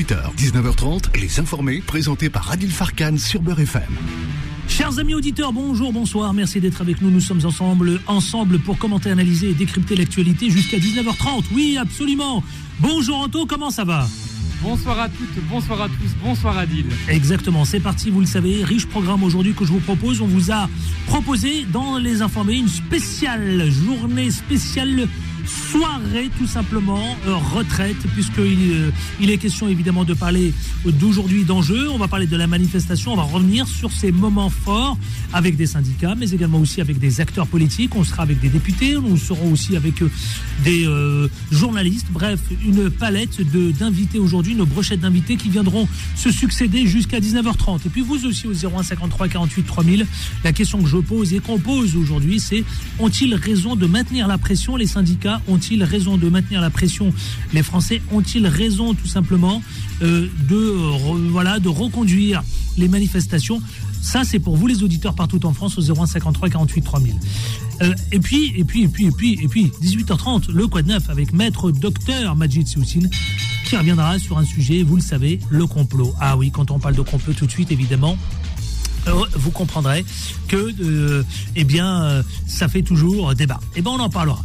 18h, 19h30, Les Informés, présentés par Adil Farkan sur Beurre FM. Chers amis auditeurs, bonjour, bonsoir, merci d'être avec nous. Nous sommes ensemble, ensemble pour commenter, analyser et décrypter l'actualité jusqu'à 19h30. Oui, absolument. Bonjour Anto, comment ça va? Bonsoir à toutes, bonsoir à tous, bonsoir Adil. Exactement, c'est parti, vous le savez, riche programme aujourd'hui que je vous propose. On vous a proposé dans les informés une spéciale journée spéciale soirée tout simplement euh, retraite puisqu'il euh, il est question évidemment de parler d'aujourd'hui d'enjeux. On va parler de la manifestation, on va revenir sur ces moments forts avec des syndicats mais également aussi avec des acteurs politiques. On sera avec des députés, nous serons aussi avec euh, des journalistes. Bref, une palette d'invités aujourd'hui, nos brochettes d'invités qui viendront se succéder jusqu'à 19h30. Et puis vous aussi au 0153 48 3000. La question que je pose et qu'on pose aujourd'hui c'est ont-ils raison de maintenir la pression les syndicats ont-ils raison de maintenir la pression? Les Français ont-ils raison tout simplement euh, de, voilà, de reconduire les manifestations? Ça, c'est pour vous les auditeurs partout en France au 0153 48 3000. et puis, et puis, et puis, et puis, et puis, 18h30, le Quad Neuf avec maître docteur Majid Soussine qui reviendra sur un sujet, vous le savez, le complot. Ah oui, quand on parle de complot tout de suite, évidemment, euh, vous comprendrez que, euh, eh bien, ça fait toujours débat. Eh bien, on en parlera.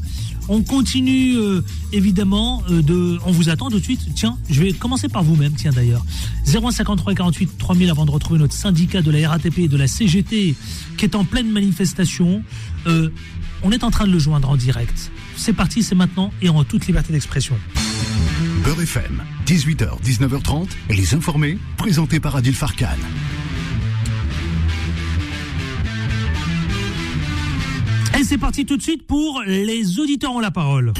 On continue euh, évidemment euh, de. On vous attend tout de suite. Tiens, je vais commencer par vous-même, tiens d'ailleurs. 053 48 3000 avant de retrouver notre syndicat de la RATP et de la CGT qui est en pleine manifestation. Euh, on est en train de le joindre en direct. C'est parti, c'est maintenant et en toute liberté d'expression. Beurre FM, 18h, 19h30, les informés, présentés par Adil Farkan. C'est parti tout de suite pour les auditeurs ont la parole.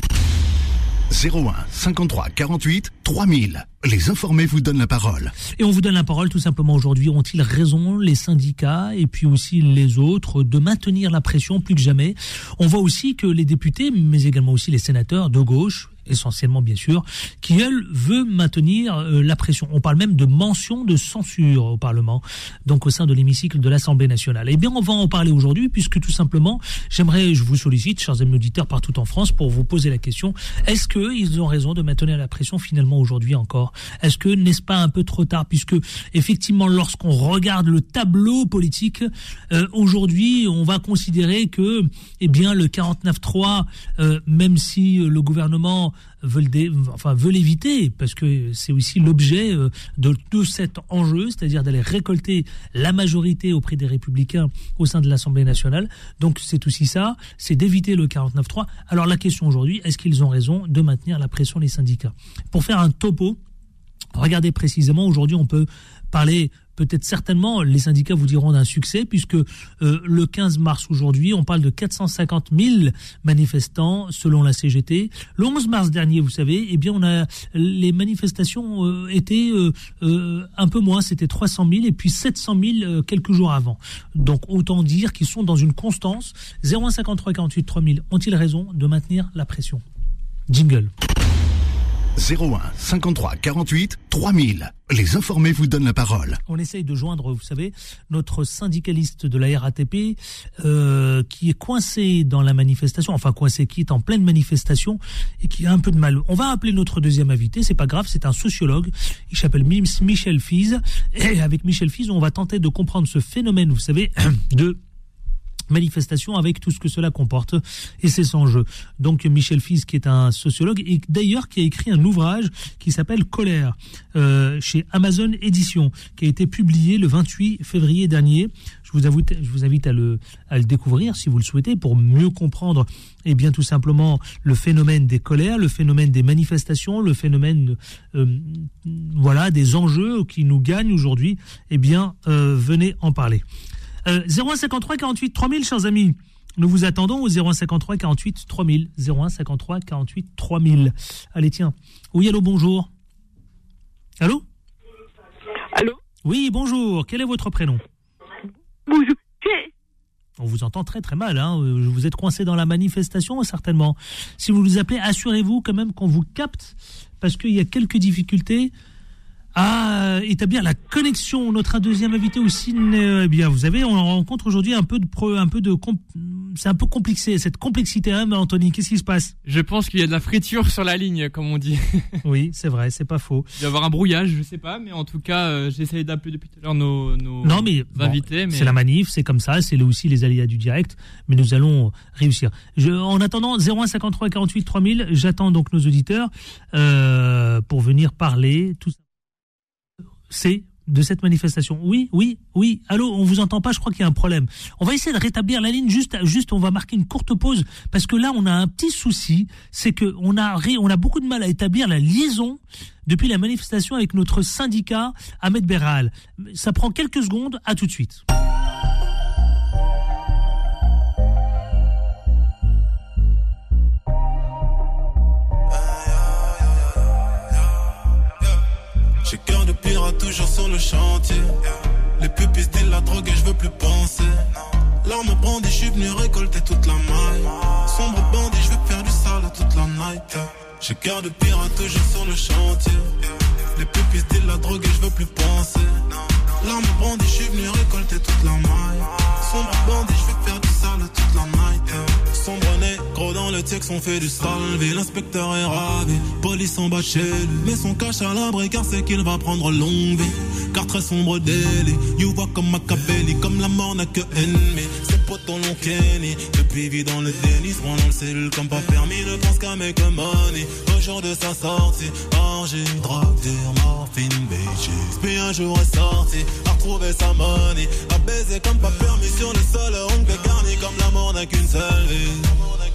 01 53 48 3000. Les informés vous donnent la parole. Et on vous donne la parole tout simplement aujourd'hui. Ont-ils raison, les syndicats et puis aussi les autres, de maintenir la pression plus que jamais? On voit aussi que les députés, mais également aussi les sénateurs de gauche, essentiellement bien sûr, qui elle veut maintenir euh, la pression. On parle même de mention de censure au Parlement, donc au sein de l'hémicycle de l'Assemblée nationale. Eh bien, on va en parler aujourd'hui, puisque tout simplement, j'aimerais, je vous sollicite, chers amis auditeurs partout en France, pour vous poser la question est-ce qu'ils ont raison de maintenir la pression finalement aujourd'hui encore? Est-ce que n'est-ce pas un peu trop tard, puisque effectivement, lorsqu'on regarde le tableau politique euh, aujourd'hui, on va considérer que, eh bien, le 49-3, euh, même si le gouvernement veulent, enfin, éviter, parce que c'est aussi l'objet euh, de, de cet enjeu, c'est-à-dire d'aller récolter la majorité auprès des républicains au sein de l'Assemblée nationale. Donc c'est aussi ça, c'est d'éviter le 49-3. Alors la question aujourd'hui, est-ce qu'ils ont raison de maintenir la pression des syndicats? Pour faire un topo, regardez précisément, aujourd'hui on peut parler peut-être certainement, les syndicats vous diront d'un succès, puisque euh, le 15 mars aujourd'hui, on parle de 450 000 manifestants selon la CGT. Le 11 mars dernier, vous savez, eh bien, on a les manifestations euh, étaient euh, un peu moins, c'était 300 000 et puis 700 000 quelques jours avant. Donc autant dire qu'ils sont dans une constance. 0,53 48 3000 ont-ils raison de maintenir la pression? Jingle. 01 53 48 3000. Les informés vous donnent la parole. On essaye de joindre, vous savez, notre syndicaliste de la RATP euh, qui est coincé dans la manifestation, enfin coincé, qui est en pleine manifestation et qui a un peu de mal. On va appeler notre deuxième invité, c'est pas grave, c'est un sociologue. Il s'appelle Michel Fize. Et avec Michel Fize, on va tenter de comprendre ce phénomène, vous savez, de manifestation avec tout ce que cela comporte et c'est son jeu. Donc Michel Fils qui est un sociologue et d'ailleurs qui a écrit un ouvrage qui s'appelle Colère euh, chez Amazon Édition qui a été publié le 28 février dernier. Je vous, invite à le, découvrir si vous le souhaitez pour mieux comprendre eh bien tout simplement le phénomène des colères, le phénomène des manifestations, le phénomène euh, voilà des enjeux qui nous gagnent aujourd'hui. Eh bien euh, venez en parler. 0153 48 3000, chers amis. Nous vous attendons au 0153 48 3000. 0153 48 3000. Allez, tiens. Oui, allô, bonjour. Allô Allô Oui, bonjour. Quel est votre prénom Bonjour. On vous entend très très mal. Hein. Vous êtes coincé dans la manifestation, certainement. Si vous nous appelez, assurez-vous quand même qu'on vous capte, parce qu'il y a quelques difficultés à établir la connexion. Notre deuxième invité aussi, eh bien, vous savez, on rencontre aujourd'hui un peu de, un peu de, c'est un peu compliqué cette complexité, hein, Anthony. Qu'est-ce qui se passe? Je pense qu'il y a de la friture sur la ligne, comme on dit. oui, c'est vrai, c'est pas faux. Il va y avoir un brouillage, je sais pas, mais en tout cas, euh, j'ai essayé d'appeler depuis tout à l'heure nos, nos non, mais, invités. C'est la manif, c'est comme ça, c'est aussi les aléas du direct, mais nous allons réussir. Je, en attendant, 0153 48 3000, j'attends donc nos auditeurs euh, pour venir parler. Tout c'est de cette manifestation. Oui, oui, oui. Allô, on vous entend pas, je crois qu'il y a un problème. On va essayer de rétablir la ligne juste juste on va marquer une courte pause parce que là on a un petit souci, c'est que on a on a beaucoup de mal à établir la liaison depuis la manifestation avec notre syndicat Ahmed Beral. Ça prend quelques secondes, à tout de suite. Toujours sur le chantier. Les pupilles disent la drogue et je veux plus penser. L'arme brandie, je suis venu récolter toute la maille. Sombre bandit, je veux faire du sale toute la night. J'ai cœur de pirate toujours sur le chantier. Les pupilles disent la drogue et je veux plus dans on du salvé. L'inspecteur est ravi, police en bas chez lui. Mais son cache à l'abri car c'est qu'il va prendre longue vie. Car très sombre délit, you voit comme Machiavelli, comme la mort n'a que ennemi. Ses potes l'ont Kenny, depuis vit dans le déni, se dans le cellule comme pas permis, ne pense qu'à make money. Au jour de sa sortie, orgie, drogue, morphine, bitches. Puis un jour est sorti, a retrouvé sa money, a baisé comme pas permis sur le sol, ongle garni comme la mort n'a qu'une seule vie.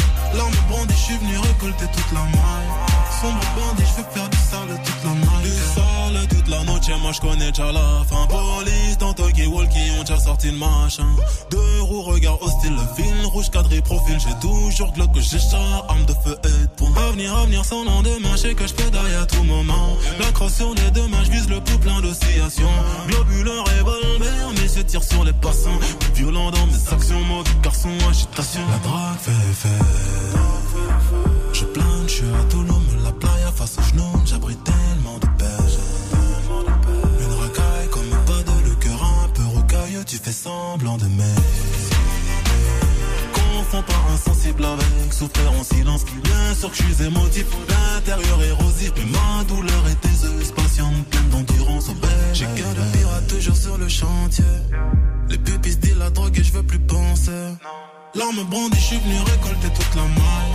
L'arme brandie, je suis venu récolter toute la maille. Sombre bandit, je veux faire du sale toute la night. Du sale toute la noche, moi je connais déjà la fin. Police dans Tokyo Walkie, ont déjà sorti le machin. Deux roues, regard hostile, le fil rouge cadré profil. J'ai toujours glock j'ai char, arme de feu et de poing. Avenir, avenir sans lendemain, je sais que je pédaille à tout moment. La crosse sur les deux mains, je vise le plus plein d'oscillations. Globuleur, revolver, mais je tire sur les passants. Plus violent dans mes actions, mauvais garçon, agitation. La drague fait fait. Je plane, je suis à Toulouse, la playa face aux genoux, j'abrite tellement de paix. Une racaille comme pas de le cœur un peu rocailleux, tu fais semblant de m'aimer. Confonds pas insensible avec souffrir en silence qui bien sûr que je suis émotif, l'intérieur érosif, mais ma douleur est aiseuse, patiente, pleine d'endurance au bec. J'ai cœur de pirate toujours sur le chantier. Les pupilles disent la drogue et je veux plus penser. L'arme brandie, je suis venu récolter toute la maille.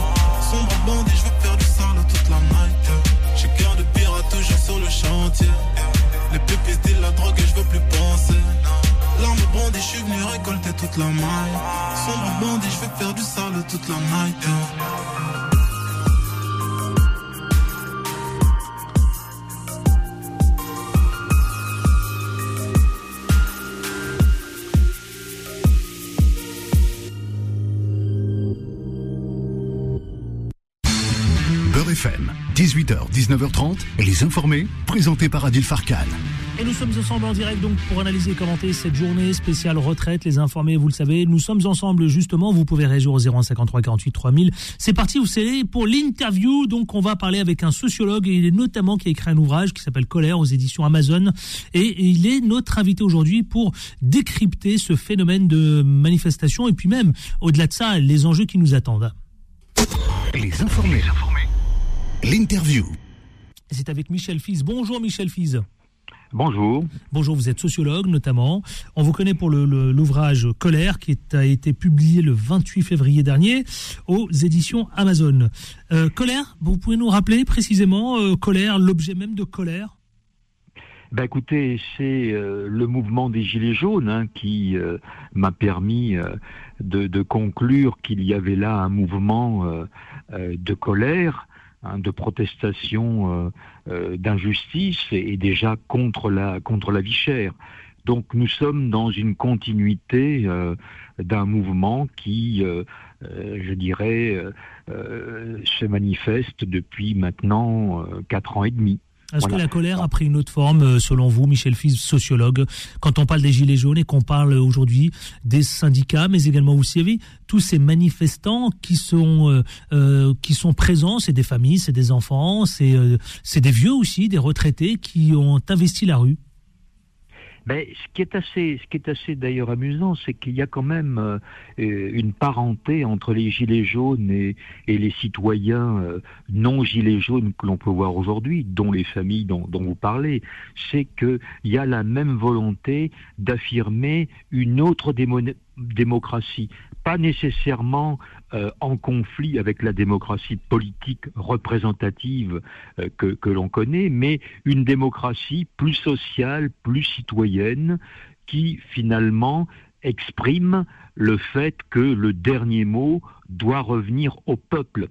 Sombre bandit, je veux faire du sale toute la night. J'ai cœur de pirate toujours sur le chantier. Les pupilles disent la drogue et je veux plus penser. L'arme brandie, je suis venu récolter toute la maille. Sombre bandit, je veux faire du sale toute la night. 19h30, les informés, présentés par Adil Farkan. Et nous sommes ensemble en direct donc pour analyser et commenter cette journée spéciale retraite, les informés, vous le savez. Nous sommes ensemble justement, vous pouvez réagir au 0153 48 3000. C'est parti, vous savez, pour l'interview. Donc on va parler avec un sociologue et il est notamment qui a écrit un ouvrage qui s'appelle Colère aux éditions Amazon. Et il est notre invité aujourd'hui pour décrypter ce phénomène de manifestation et puis même, au-delà de ça, les enjeux qui nous attendent. Les informés. L'interview. C'est avec Michel Fils. Bonjour Michel Fils. Bonjour. Bonjour, vous êtes sociologue notamment. On vous connaît pour l'ouvrage Colère qui est, a été publié le 28 février dernier aux éditions Amazon. Euh, colère, vous pouvez nous rappeler précisément euh, Colère, l'objet même de Colère? Ben écoutez, c'est euh, le mouvement des Gilets jaunes hein, qui euh, m'a permis euh, de, de, conclure qu'il y avait là un mouvement de colère, hein, de protestation d'injustice et, déjà contre la, contre la vie chère. Donc nous sommes dans une continuité d'un mouvement qui je dirais, se manifeste depuis maintenant quatre ans et demi. Est-ce que la colère a pris une autre forme, euh, selon vous, Michel Fils, sociologue, quand on parle des Gilets jaunes et qu'on parle aujourd'hui des syndicats, mais également aussi tous ces manifestants qui sont, euh, euh, qui sont présents, c'est des familles, c'est des enfants, c'est des vieux aussi, des retraités qui ont investi la rue mais ce qui est assez, ce qui est assez d'ailleurs amusant, c'est qu'il y a quand même euh, une parenté entre les gilets jaunes et, les citoyens euh, non gilets jaunes que l'on peut voir aujourd'hui, dont les familles dont vous parlez. C'est qu'il y a la même volonté d'affirmer une autre démocratie, pas nécessairement euh, en conflit avec la démocratie politique représentative euh, que, que l'on connaît, mais une démocratie plus sociale, plus citoyenne, qui finalement exprime le fait que le dernier mot doit revenir au peuple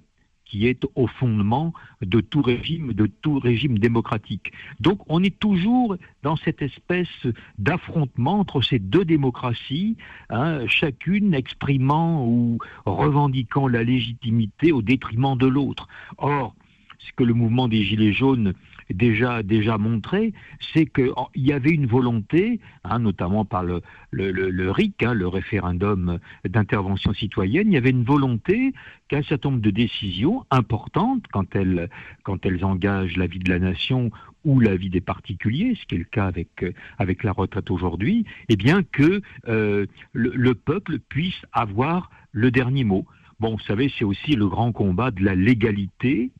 qui est au fondement de tout régime, de tout régime démocratique. Donc on est toujours dans cette espèce d'affrontement entre ces deux démocraties, hein, chacune exprimant ou revendiquant la légitimité au détriment de l'autre. Or, ce que le mouvement des Gilets jaunes déjà déjà montré, c'est qu'il y avait une volonté, hein, notamment par le, le, RIC, hein, le référendum d'intervention citoyenne, il y avait une volonté qu'un certain nombre de décisions importantes, quand elles, quand engagent la vie de la nation ou la vie des particuliers, ce qui est le cas avec, avec la retraite aujourd'hui, eh bien que euh, le peuple puisse avoir le dernier mot. Bon, vous savez, c'est aussi le grand combat de la légalité,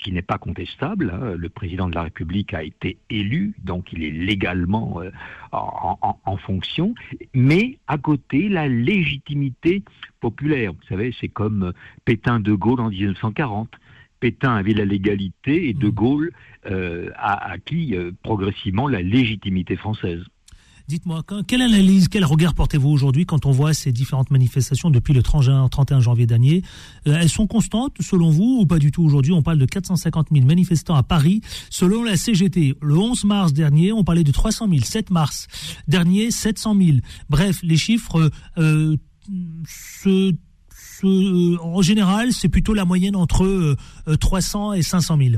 qui n'est pas contestable. Hein. Le président de la République a été élu, donc il est légalement euh, en, fonction. Mais à côté, la légitimité populaire. Vous savez, c'est comme euh, Pétain de Gaulle en 1940. Pétain avait la légalité et de mmh. Gaulle euh, a acquis progressivement la légitimité française. Dites-moi, quelle analyse, quel regard portez-vous aujourd'hui quand on voit ces différentes manifestations depuis le 31 janvier dernier? Euh, Elles sont constantes selon vous ou pas du tout? Aujourd'hui On parle de 450 000 manifestants à Paris selon la CGT. Le 11 mars dernier, on parlait de 300 000. 7 mars dernier, 700 000. Bref, les chiffres euh, euh, en général, c'est plutôt la moyenne entre 300 et 500 000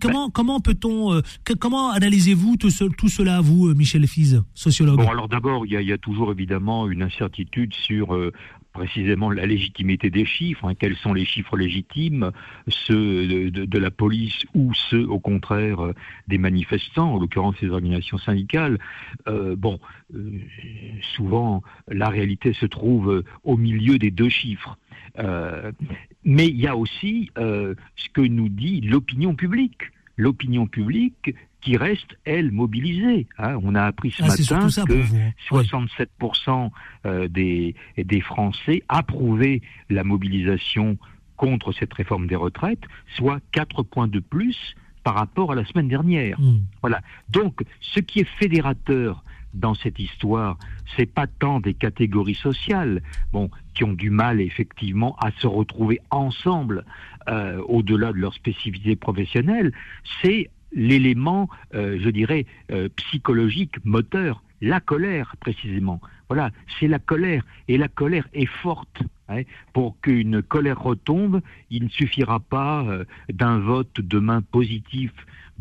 comment comment peut-on euh, comment analysez-vous tout, tout, cela vous euh, Michel Fize sociologue Bon alors d'abord il y, a toujours évidemment une incertitude sur euh, précisément la légitimité des chiffres, hein. quels sont les chiffres légitimes, ceux de, la police ou ceux au contraire des manifestants, en l'occurrence les organisations syndicales. bon, souvent la réalité se trouve au milieu des deux chiffres. Euh, mais il y a aussi euh, ce que nous dit l'opinion publique. L'opinion publique qui reste, elle, mobilisée. Hein. On a appris ce ah, matin que 67% euh, des, des Français approuvaient la mobilisation contre cette réforme des retraites, soit 4 points de plus par rapport à la semaine dernière. Hmm. Voilà. Donc, ce qui est fédérateur dans cette histoire, c'est pas tant des catégories sociales, qui ont du mal effectivement à se retrouver ensemble euh, au-delà de leur spécificité professionnelle, c'est l'élément, euh, je dirais, euh, psychologique, moteur, la colère précisément. Voilà, c'est la colère, et la colère est forte. Hein. Pour qu'une colère retombe, il ne suffira pas d'un vote demain positif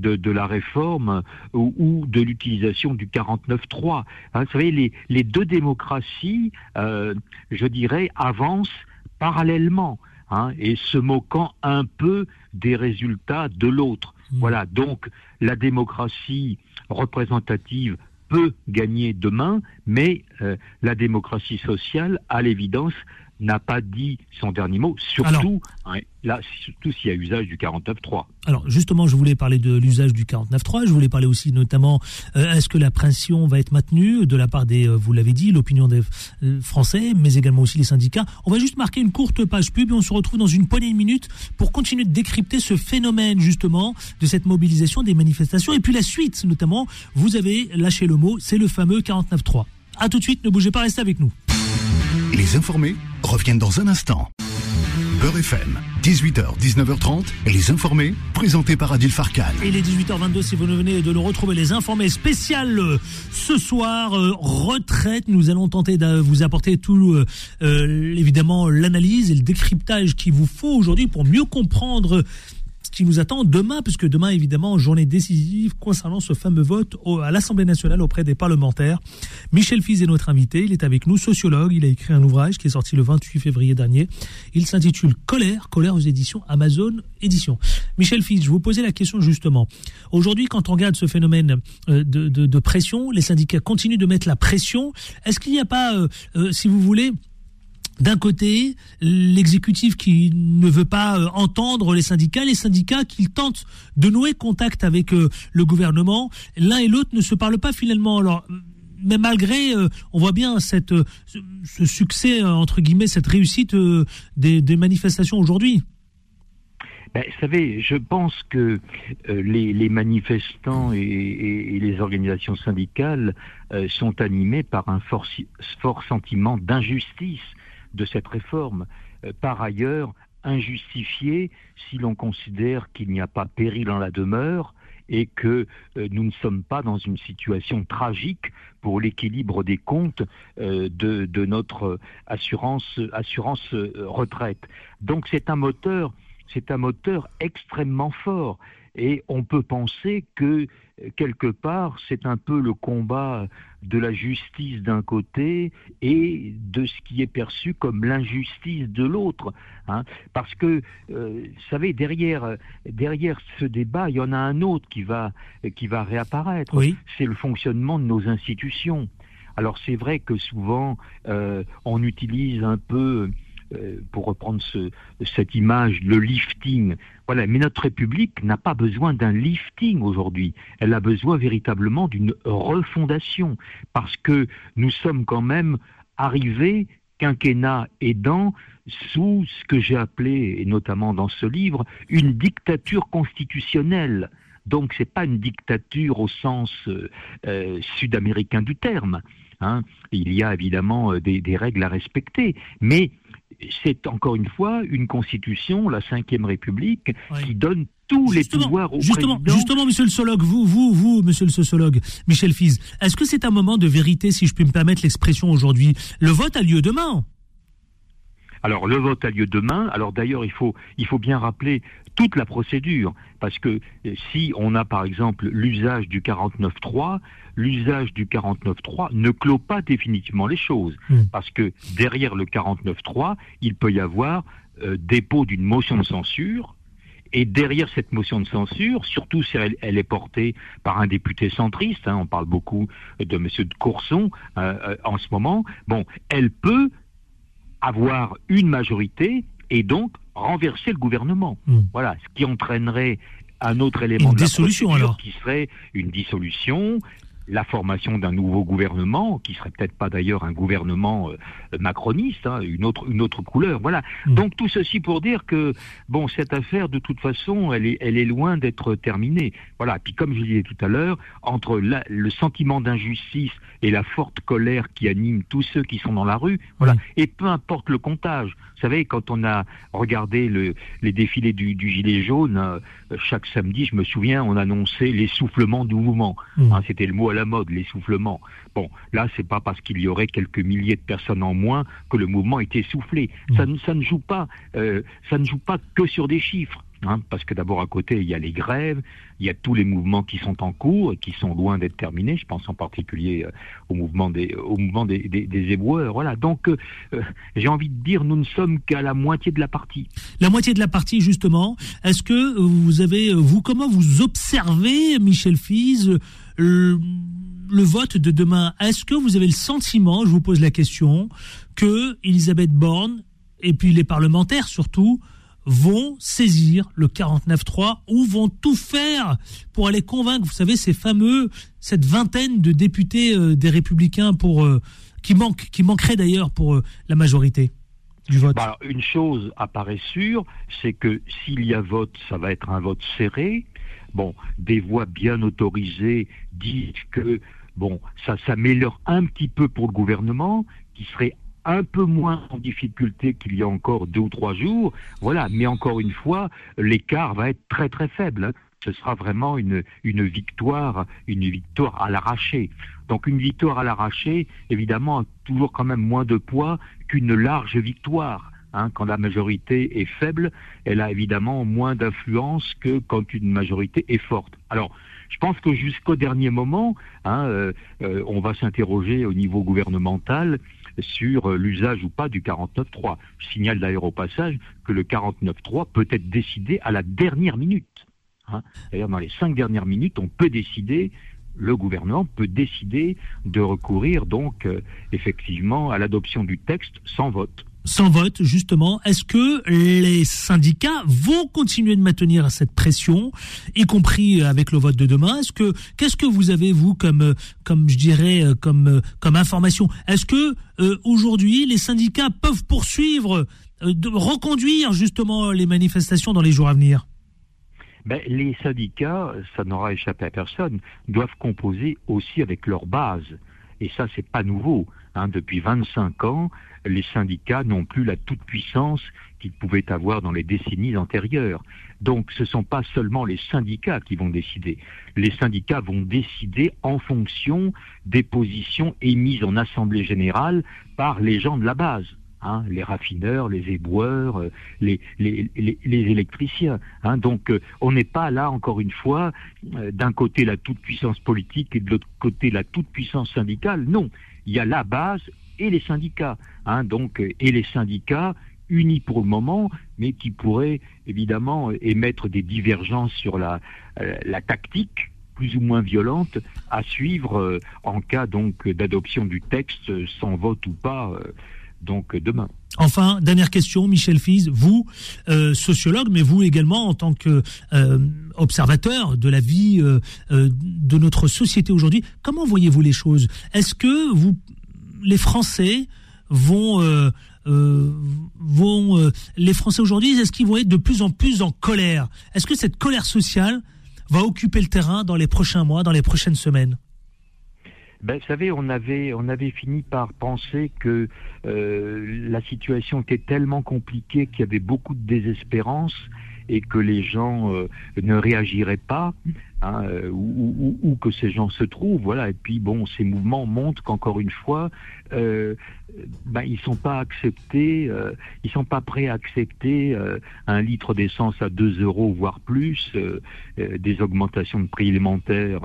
de, la réforme ou, de l'utilisation du 49-3. Hein, vous savez, les, les deux démocraties, euh, je dirais, avancent parallèlement hein, et se moquant un peu des résultats de l'autre. Mmh. Voilà, donc la démocratie représentative peut gagner demain, mais euh, la démocratie sociale, à l'évidence, n'a pas dit son dernier mot, surtout, hein, là, surtout s'il y a usage du 49.3. Alors justement, je voulais parler de l'usage du 49.3, je voulais parler aussi notamment, euh, est-ce que la pression va être maintenue de la part des, euh, vous l'avez dit, l'opinion des euh, Français, mais également aussi les syndicats? On va juste marquer une courte page pub et on se retrouve dans une poignée de minutes pour continuer de décrypter ce phénomène justement de cette mobilisation des manifestations et puis la suite notamment, vous avez lâché le mot, c'est le fameux 49.3. A tout de suite, ne bougez pas, restez avec nous. Les informés reviennent dans un instant. Beurre FM. 18h, 19h30, les informés, présentés par Adil Farkan. Et les 18h22, si vous venez de le retrouver, les informés spéciales euh, ce soir, euh, retraite. Nous allons tenter de vous apporter tout, euh, euh, évidemment, l'analyse et le décryptage qu'il vous faut aujourd'hui pour mieux comprendre qui nous attend demain, puisque demain, évidemment, journée décisive concernant ce fameux vote à l'Assemblée nationale auprès des parlementaires. Michel Fiz est notre invité. Il est avec nous, sociologue. Il a écrit un ouvrage qui est sorti le 28 février dernier. Il s'intitule Colère, colère aux éditions Amazon Éditions. Michel Fiz, je vous posais la question justement. Aujourd'hui, quand on regarde ce phénomène euh, de, de, de, pression, les syndicats continuent de mettre la pression. Est-ce qu'il n'y a pas, euh, euh, si vous voulez, d'un côté, l'exécutif qui ne veut pas euh, entendre les syndicats, les syndicats qui tentent de nouer contact avec euh, le gouvernement. L'un et l'autre ne se parlent pas finalement. Alors, mais malgré, euh, on voit bien cette, ce succès, entre guillemets, cette réussite des, manifestations aujourd'hui. Ben, vous savez, je pense que les, manifestants et, les organisations syndicales sont animés par un fort sentiment d'injustice de cette réforme. Euh, par ailleurs, injustifiée si l'on considère qu'il n'y a pas péril en la demeure et que euh, nous ne sommes pas dans une situation tragique pour l'équilibre des comptes euh, de, notre assurance, retraite. Donc c'est un moteur extrêmement fort. Et on peut penser que quelque part, c'est un peu le combat de la justice d'un côté et de ce qui est perçu comme l'injustice de l'autre. Hein. Parce que, euh, vous savez, derrière, derrière ce débat, il y en a un autre qui va, qui va réapparaître. Oui. C'est le fonctionnement de nos institutions. Alors c'est vrai que souvent, euh, on utilise un peu pour reprendre ce, cette image, le lifting. Voilà, mais notre République n'a pas besoin d'un lifting aujourd'hui. Elle a besoin véritablement d'une refondation, parce que nous sommes quand même arrivés, quinquennat aidant, sous ce que j'ai appelé, et notamment dans ce livre, une dictature constitutionnelle. Donc c'est pas une dictature au sens euh, euh, sud-américain du terme. Hein. Il y a évidemment des, des règles à respecter, mais c'est encore une fois une constitution, la Ve République, Oui. qui donne tous les pouvoirs au justement, président. justement, monsieur le sociologue, vous, vous, vous, monsieur le sociologue, Michel Fiz, est-ce que c'est un moment de vérité, si je puis me permettre l'expression aujourd'hui? Le vote a lieu demain. Alors le vote a lieu demain. Alors d'ailleurs, il faut, il faut bien rappeler toute la procédure, parce que euh, si on a par exemple l'usage du 49.3, l'usage du 49.3 ne clôt pas définitivement les choses, Mm. parce que derrière le 49.3, il peut y avoir euh, dépôt d'une motion de censure. Et derrière cette motion de censure, surtout si elle, elle est portée par un député centriste, hein, on parle beaucoup de Monsieur de Courson euh, euh, en ce moment, bon, elle peut avoir une majorité et donc renverser le gouvernement. Mm. Voilà, ce qui entraînerait un autre élément Une de la dissolution, alors. qui serait une dissolution, la formation d'un nouveau gouvernement, qui serait peut-être pas d'ailleurs un gouvernement euh, macroniste, hein, une autre une autre couleur. Voilà. Mm. Donc tout ceci pour dire que bon, cette affaire de toute façon, elle est elle est loin d'être terminée. Voilà. Puis comme je disais tout à l'heure, entre la- le sentiment d'injustice et la forte colère qui anime tous ceux qui sont dans la rue, voilà. Oui. Et peu importe le comptage. Vous savez, quand on a regardé le, les défilés du, du gilet jaune, euh, chaque samedi, je me souviens, on annonçait l'essoufflement du mouvement. Mm. Hein, C'était le mot à la mode, l'essoufflement. Bon, là, c'est pas parce qu'il y aurait quelques milliers de personnes en moins que le mouvement est essoufflé. Mm. Ça, ne- ça ne joue pas, euh, ça ne joue pas que sur des chiffres. Hein, parce que d'abord à côté il y a les grèves, il y a tous les mouvements qui sont en cours et qui sont loin d'être terminés. Je pense en particulier euh, au mouvement des, au mouvement des, des, des éboueurs. Voilà. Donc euh, j'ai envie de dire, nous ne sommes qu'à la moitié de la partie. La moitié de la partie, justement. Est-ce que vous avez, vous, comment vous observez, Michel Fiz, le, le vote de demain Est-ce que vous avez le sentiment, je vous pose la question, que Elisabeth Borne et puis les parlementaires surtout vont saisir le 49.3 ou vont tout faire pour aller convaincre, vous savez, ces fameux, cette vingtaine de députés euh, des Républicains euh, qui manquent, manqueraient d'ailleurs pour euh, la majorité du vote? Bah, alors, une chose apparaît sûre, c'est que s'il y a vote, ça va être un vote serré. Bon, des voix bien autorisées disent que bon, ça s'améliore un petit peu pour le gouvernement, qui serait un peu moins en difficulté qu'il y a encore deux ou trois jours. Voilà, mais encore une fois, l'écart va être très très faible. Hein. Ce sera vraiment une, une victoire, une victoire à l'arraché. Donc une victoire à l'arraché, évidemment, a toujours quand même moins de poids qu'une large victoire. Hein, quand la majorité est faible, elle a évidemment moins d'influence que quand une majorité est forte. Alors, je pense que jusqu'au dernier moment, hein, euh, euh, on va s'interroger au niveau gouvernemental sur euh, l'usage ou pas du 49.3. Je signale d'ailleurs au passage que le 49.3 peut être décidé à la dernière minute. Hein. D'ailleurs, dans les cinq dernières minutes, on peut décider le gouvernement peut décider de recourir donc effectivement à l'adoption du texte sans vote sans vote, justement, est-ce que les syndicats vont continuer de maintenir cette pression, y compris avec le vote de demain? Est-ce que qu'est-ce que vous avez vous comme comme je dirais comme comme information? Est-ce que euh, aujourd'hui les syndicats peuvent poursuivre, euh, de reconduire justement les manifestations dans les jours à venir? Ben, les syndicats, ça n'aura échappé à personne, doivent composer aussi avec leur base. Et ça, c'est pas nouveau. Hein. Depuis 25 ans, les syndicats n'ont plus la toute-puissance qu'ils pouvaient avoir dans les décennies antérieures. Donc ce ne sont pas seulement les syndicats qui vont décider. Les syndicats vont décider en fonction des positions émises en Assemblée générale par les gens de la base. Hein, les raffineurs, les éboueurs, euh, les, électriciens. Hein. Donc euh, on n'est pas là, encore une fois, euh, d'un côté la toute-puissance politique et de l'autre côté la toute-puissance syndicale. Non, il y a la base et les syndicats. Hein, donc, euh, et les syndicats unis pour le moment, mais qui pourraient évidemment émettre des divergences sur la, euh, la tactique plus ou moins violente à suivre euh, en cas donc d'adoption du texte sans vote ou pas donc demain. Enfin, dernière question, Michel Fiz, vous, sociologue, mais vous également en tant que observateur de la vie de notre société aujourd'hui, comment voyez-vous les choses? Est-ce que vous les Français vont euh, euh, vont euh, les Français aujourd'hui est-ce qu'ils vont être de plus en plus en colère? Est-ce que cette colère sociale va occuper le terrain dans les prochains mois, dans les prochaines semaines? Ben, vous savez, on avait, on avait fini par penser que la situation était tellement compliquée qu'il y avait beaucoup de désespérance et que les gens ne réagiraient pas. Hein, euh, où, que ces gens se trouvent, voilà. Et puis bon, ces mouvements montrent qu'encore une fois, euh, ben, ils sont pas acceptés, euh, ils sont pas prêts à accepter euh, un litre d'essence à 2 euros voire plus, des augmentations de prix élémentaires,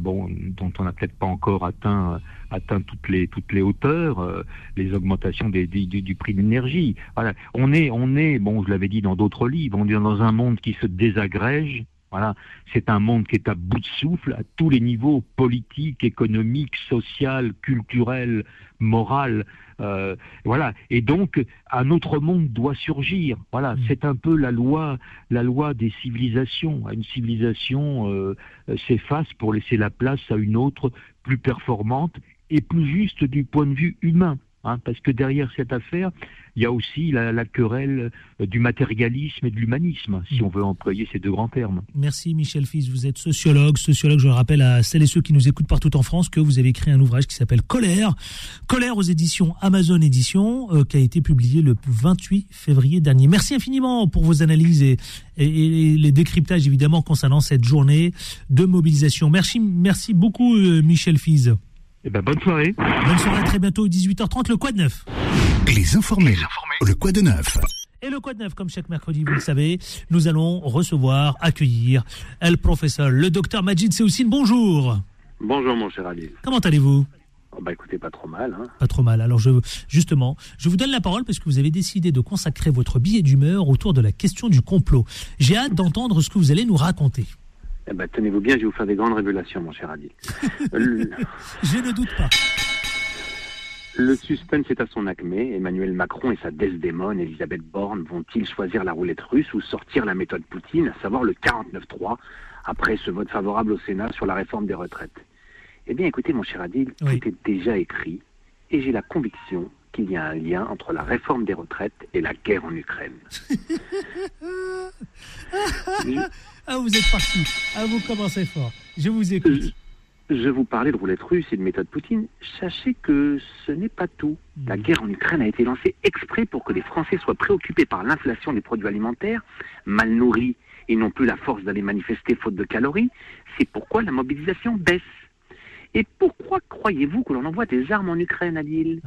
bon, dont on n'a peut-être pas encore atteint atteint toutes les toutes les hauteurs, les augmentations des, du, du prix de l'énergie. Voilà, on est on est bon, je l'avais dit dans d'autres livres, on est dans un monde qui se désagrège voilà, c'est un monde qui est à bout de souffle à tous les niveaux politiques, économiques, social, culturel, moral. Euh, voilà, et donc un autre monde doit surgir. Voilà, mm. c'est un peu la loi, la loi des civilisations. Une civilisation euh, s'efface pour laisser la place à une autre plus performante et plus juste du point de vue humain. Hein, parce que derrière cette affaire, il y a aussi la, querelle euh, du matérialisme et de l'humanisme, si on veut employer ces deux grands termes. Merci Michel Fils, vous êtes sociologue. Sociologue, je le rappelle à celles et ceux qui nous écoutent partout en France que vous avez écrit un ouvrage qui s'appelle Colère. Colère aux éditions Amazon Éditions, euh, qui a été publié le 28 février dernier. Merci infiniment pour vos analyses et, les décryptages évidemment concernant cette journée de mobilisation. Merci, merci beaucoup euh, Michel Fiz. Eh ben, bonne soirée. Bonne soirée, à très bientôt, 18h30, le Quad Neuf. Les informés, le Quad de Neuf. Et le Quad Neuf, comme chaque mercredi, vous le savez, nous allons recevoir, accueillir le professeur, le docteur Majid Seoussine. Bonjour. Bonjour, mon cher Ali. Comment allez-vous? Oh, bah écoutez, pas trop mal. Hein. Pas trop mal. Alors je, justement, je vous donne la parole parce que vous avez décidé de consacrer votre billet d'humeur autour de la question du complot. J'ai hâte d'entendre ce que vous allez nous raconter. Eh ben, tenez-vous bien, je vais vous faire des grandes révélations, mon cher Adil. je ne doute pas. Le suspense est à son acmé. Emmanuel Macron et sa Desdémone, Elisabeth Borne, vont-ils choisir la roulette russe ou sortir la méthode Poutine, à savoir le 49-3, après ce vote favorable au Sénat sur la réforme des retraites? Eh bien, écoutez, mon cher Adil, tout est déjà écrit, et j'ai la conviction qu'il y a un lien entre la réforme des retraites et la guerre en Ukraine. Ah, vous êtes parti. Ah, vous commencez fort. Je vous écoute. je vous parlais de roulette russe et de méthode Poutine. Sachez que ce n'est pas tout. La guerre en Ukraine a été lancée exprès pour que les Français soient préoccupés par l'inflation des produits alimentaires, mal nourris et n'ont plus la force d'aller manifester faute de calories. C'est pourquoi la mobilisation baisse. Et pourquoi croyez-vous que l'on envoie des armes en Ukraine, ouais.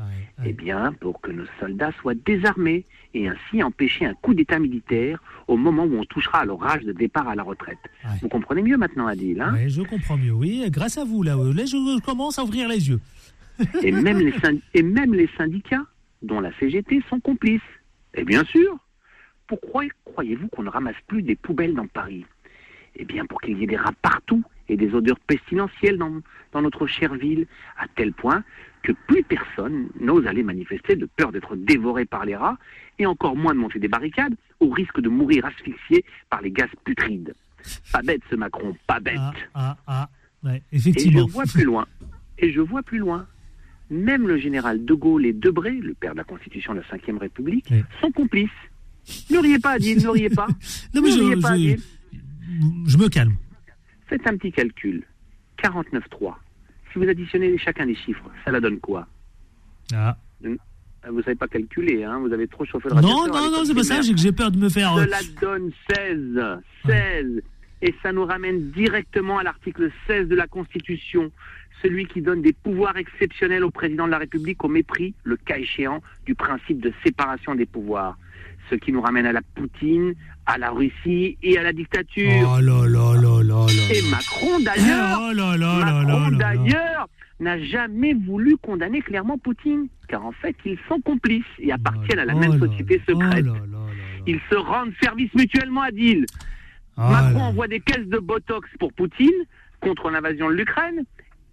Eh bien, pour que nos soldats soient désarmés et ainsi empêcher un coup d'État militaire au moment où on touchera à leur âge de départ à la retraite. Vous comprenez mieux maintenant, Adil hein Ouais, je comprends mieux, oui. Grâce à vous, là, euh, là, je commence à ouvrir les yeux. et, même les syn- et même les syndicats, dont la CGT, sont complices. Et bien sûr, pourquoi croyez-vous qu'on ne ramasse plus des poubelles dans Paris? Eh bien, pour qu'il y ait des rats partout et des odeurs pestilentielles dans, dans notre chère ville, à tel point que plus personne n'ose aller manifester de peur d'être dévoré par les rats, et encore moins de monter des barricades, au risque de mourir asphyxié par les gaz putrides. Pas bête ce Macron, pas bête. Ah, ah, ah. Ouais, Et je effectivement. vois plus loin. Et je vois plus loin. Même le général de Gaulle et Debré, le père de la Constitution de la Ve République, sont complices. Ne riez pas, Adil, ne riez pas. Non, mais ne je, riez pas, je- Adil. Je me calme. Faites un petit calcul. 49,3. Si vous additionnez chacun des chiffres, ça la donne quoi? Ah. Vous savez pas calculer, hein Vous avez trop chauffé le Non, radiateur non, non, l'école c'est pas ça, j'ai j'ai peur de me faire. euh, Cela donne 16. 16. Et ça nous ramène directement à l'article 16 de la Constitution, celui qui donne des pouvoirs exceptionnels au président de la République au mépris, le cas échéant, du principe de séparation des pouvoirs. Ce qui nous ramène à la Poutine, à la Russie et à la dictature. Oh là là là là là. Et Macron d'ailleurs, Oh là là Macron d'ailleurs n'a jamais voulu condamner clairement Poutine, car en fait ils sont complices et appartiennent à la Oh même société secrète. Ils se rendent service mutuellement à Deal. Ah Macron envoie des caisses de Botox pour Poutine contre l'invasion de l'Ukraine.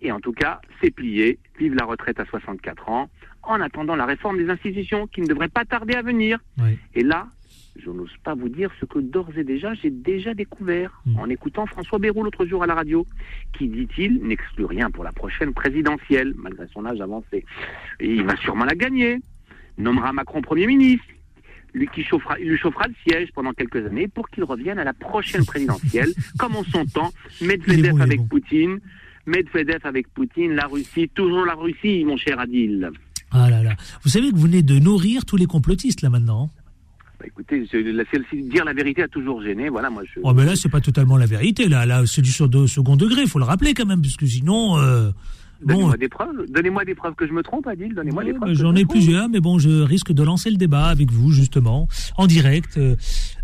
Et en tout cas, c'est plié. Vive la retraite à 64 ans, en attendant la réforme des institutions qui ne devrait pas tarder à venir. Et là, je n'ose pas vous dire ce que d'ores et déjà j'ai déjà découvert Mm. en écoutant François Bayrou l'autre jour à la radio, qui, dit-il, n'exclut rien pour la prochaine présidentielle, malgré son âge avancé. Et il va sûrement la gagner. Nommera Macron Premier ministre. Lui qui chauffera, il lui chauffera le siège pendant quelques années pour qu'il revienne à la prochaine présidentielle, comme en son temps, Medvedev bon, avec bon. Poutine, Medvedev avec Poutine, la Russie, toujours la Russie, mon cher Adil. Ah là là. Vous savez que vous venez de nourrir tous les complotistes là maintenant. Bah, écoutez, je- la- dire la vérité a toujours gêné. Voilà, moi je. Oh mais là c'est pas totalement la vérité là. Là c'est du second degré, il faut le rappeler quand même, parce que sinon. euh, Donnez-moi Bon, des preuves. Donnez-moi des preuves que je me trompe, Adil. Donnez-moi Ouais, des preuves. J'en ai plusieurs, mais bon, je risque de lancer le débat avec vous, justement, en direct, euh,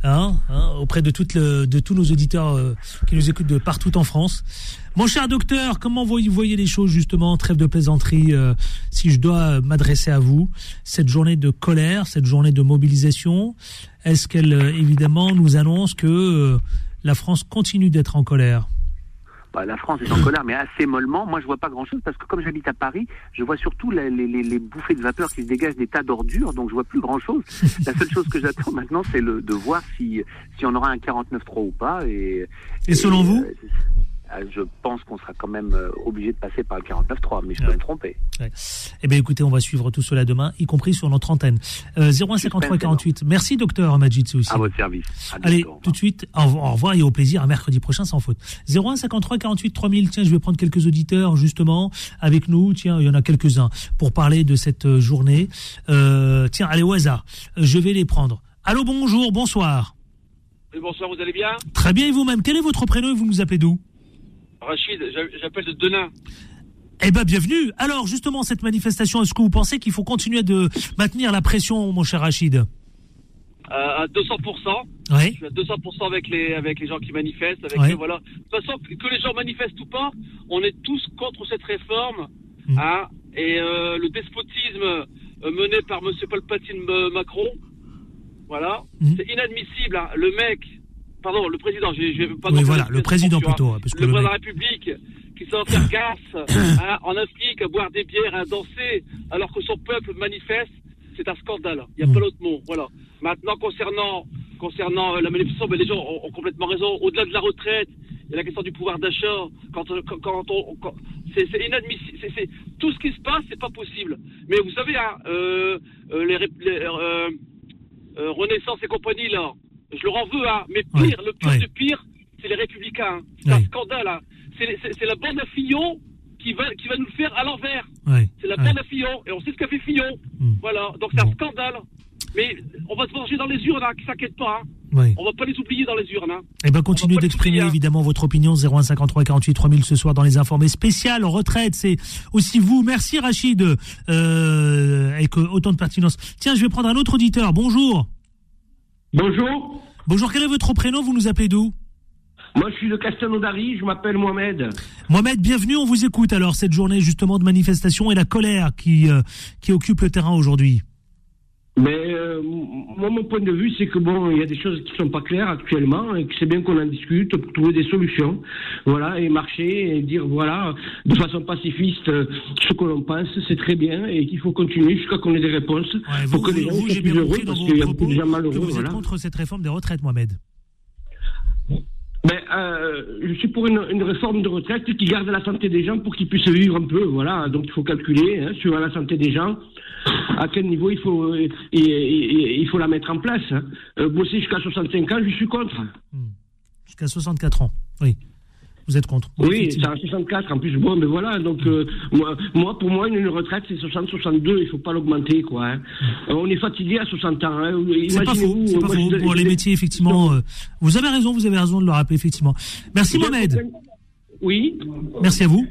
hein, hein, auprès de, toutes le- de tous nos auditeurs euh, qui nous écoutent de partout en France. Mon cher docteur, comment vous voyez les choses, justement, trêve de plaisanterie, euh, si je dois m'adresser à vous, cette journée de colère, cette journée de mobilisation, est-ce qu'elle, évidemment, nous annonce que la France continue d'être en colère? Bah, la France est en colère, mais assez mollement. Moi, je vois pas grand-chose parce que comme j'habite à Paris, je vois surtout les, les- les- les bouffées de vapeur qui se dégagent des tas d'ordures, donc je vois plus grand-chose. La seule chose que j'attends maintenant, c'est de voir si, si on aura un 49.3 ou pas. Et, Et selon vous euh, Je pense qu'on sera quand même euh, obligé de passer par le 49.3, mais je peux Ouais. me tromper. Eh bien, écoutez, on va suivre tout cela demain, y compris sur notre antenne. Euh, 0153 48. Merci, docteur Majid, aussi. À votre service. À Allez, bientôt. Au revoir. tout de suite, au revoir et au plaisir, à mercredi prochain sans faute. 01 53 48 3000, tiens, je vais prendre quelques auditeurs justement avec nous, tiens, il y en a quelques-uns, pour parler de cette euh, journée. Euh, tiens, allez au hasard, je vais les prendre. Allô, bonjour, bonsoir. Oui, bonsoir, vous allez bien? Très bien, et vous-même, quel est votre prénom et vous nous appelez d'où? Rachid, j'a- j'appelle de Denain. Eh ben, bienvenue. Alors, justement, cette manifestation, est-ce que vous pensez qu'il faut continuer de maintenir la pression, mon cher Rachid? Euh, à 200%. Oui. Je suis à 200% avec les, avec les gens qui manifestent. Avec les- voilà. De toute façon, que les gens manifestent ou pas, on est tous contre cette réforme. Mm. Hein, et euh, le despotisme euh, mené par M. Palpatine Macron, voilà, Mm. c'est inadmissible. hein. Le mec, pardon, le président, je, je, pas Oui, voilà, le président plutôt, hein, parce que le le président de la République qui gasse hein, en Afrique à boire des bières, à danser, alors que son peuple manifeste, c'est un scandale. Il n'y a pas d'autre mot. Voilà. Maintenant, concernant, concernant euh, la manifestation, ben, les gens ont, ont complètement raison. Au-delà de la retraite, il y a la question du pouvoir d'achat. Quand, on- quand, quand on, quand- c'est, inadmissible. Tout ce qui se passe, c'est pas possible. Mais vous savez, hein, euh, euh, les, rép- les, euh, euh, Renaissance et compagnie là, je leur en veux, hein. Mais pire, Ouais, le pire ouais. du pire, c'est les républicains. hein. C'est un scandale. hein. C'est, la bande à Fillon qui va, qui va nous le faire à l'envers. C'est la bande à Fillon, et on sait ce qu'a fait Fillon. Hmm. Voilà, donc c'est Bon. un scandale. Mais on va se venger dans les urnes, hein, qui s'inquiètent pas. Hein. Ouais. On va pas les oublier dans les urnes. Hein. Eh ben, On continuez d'exprimer évidemment votre opinion 0153 48 3000 ce soir dans les informés spéciales retraite. C'est aussi vous. Merci Rachid, euh, avec autant de pertinence. Tiens, je vais prendre un autre auditeur. Bonjour. Bonjour, Bonjour. Quel est votre prénom? Vous nous appelez d'où? Moi je suis de Castelnaudary, je m'appelle Mohamed. Mohamed, bienvenue. On vous écoute. Alors cette journée justement de manifestation et la colère qui euh, qui occupe le terrain aujourd'hui. Mais euh, moi mon point de vue c'est que bon, il y a des choses qui sont pas claires actuellement et que c'est bien qu'on en discute pour trouver des solutions. Voilà, et marcher et dire voilà, de façon pacifiste euh, ce que l'on pense, c'est très bien et qu'il faut continuer jusqu'à qu'on ait des réponses Ouais, pour vous, que les gens soient plus heureux parce qu'il y a beaucoup propos de gens que malheureux. vous êtes Voilà. contre cette réforme des retraites, Mohamed. Ben, euh, je suis pour une, une réforme de retraite qui garde la santé des gens pour qu'ils puissent vivre un peu. Voilà, donc il faut calculer hein, sur la santé des gens à quel niveau il faut euh, et- et- et- il faut la mettre en place. hein. Euh, bosser jusqu'à 65 ans, je suis contre. Jusqu'à 64 ans. Oui. Vous êtes contre. Oui, c'est à 64 en plus. Bon, mais voilà. Donc euh, moi, moi, pour moi, une, une retraite c'est 60-62. Il faut pas l'augmenter, quoi. hein. Euh, on est fatigué à 60 ans. Hein. C'est pas faux, euh, pas faux. je- Pour les métiers, effectivement, vous avez raison, vous avez raison de le rappeler, effectivement. Merci Mohamed. Oui. Merci à vous.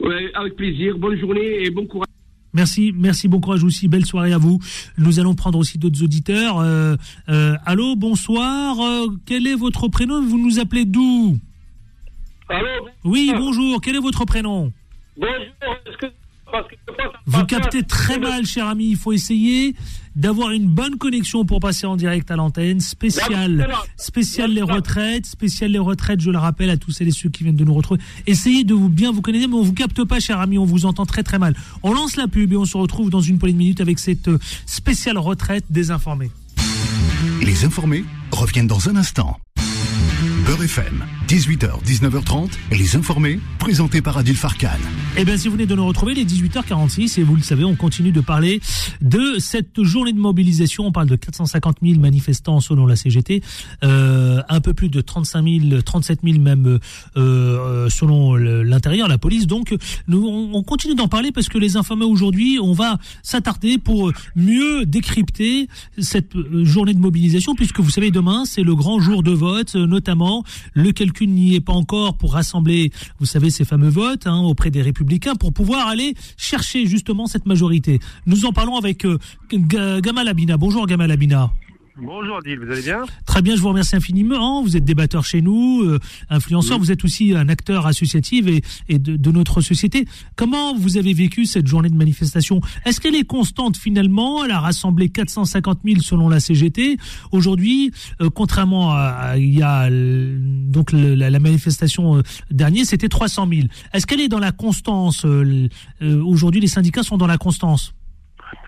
Ouais, avec plaisir. Bonne journée et bon courage. Merci, merci, bon courage aussi, belle soirée à vous. Nous allons prendre aussi d'autres auditeurs. Euh, euh, allô, bonsoir. euh, quel est votre prénom? Vous nous appelez d'où? Allô? Oui, bonjour. Quel est votre prénom? Bonjour. Parce que je pense- Vous captez très mal, cher ami. Il faut essayer d'avoir une bonne connexion pour passer en direct à l'antenne. Spécial, spécial les retraites, spécial les retraites. Je le rappelle à tous celles et ceux qui viennent de nous retrouver. Essayez de vous bien vous connaître, mais on vous capte pas, cher ami. On vous entend très très mal. On lance la pub et on se retrouve dans une poignée de minutes avec cette euh, spéciale retraite désinformée. Les informés reviennent dans un instant. FM, 18h, 19h30, les informés, présentés par Adil Farkan. Eh bien, si vous venez de nous retrouver, les 18h46, et vous le savez, on continue de parler de cette journée de mobilisation. On parle de 450 000 manifestants selon la CGT, euh, un peu plus de 35 000, 37 000 même euh, euh, selon l'intérieur, la police. Donc, nous, on, on continue d'en parler parce que les informés aujourd'hui, on va s'attarder pour mieux décrypter cette euh, journée de mobilisation, puisque vous savez, demain, c'est le grand jour de vote, euh, notamment. Le calcul n'y est pas encore pour rassembler, vous savez, ces fameux votes hein, auprès des républicains pour pouvoir aller chercher justement cette majorité. Nous en parlons avec euh, Ga- Gamal Abina. Bonjour Gamal Abina. Bonjour Adil, vous allez bien Très bien, je vous remercie infiniment. Vous êtes débatteur chez nous, euh, influenceur, vous êtes aussi un acteur associatif et, et de, de notre société. Comment vous avez vécu cette journée de manifestation? Est-ce qu'elle est constante finalement? Elle a rassemblé 450 000 selon la CGT. Aujourd'hui, euh, contrairement à, à- il y a donc le- la, la manifestation euh, dernière, c'était 300 000. Est-ce qu'elle est dans la constance euh, euh, Aujourd'hui, les syndicats sont dans la constance?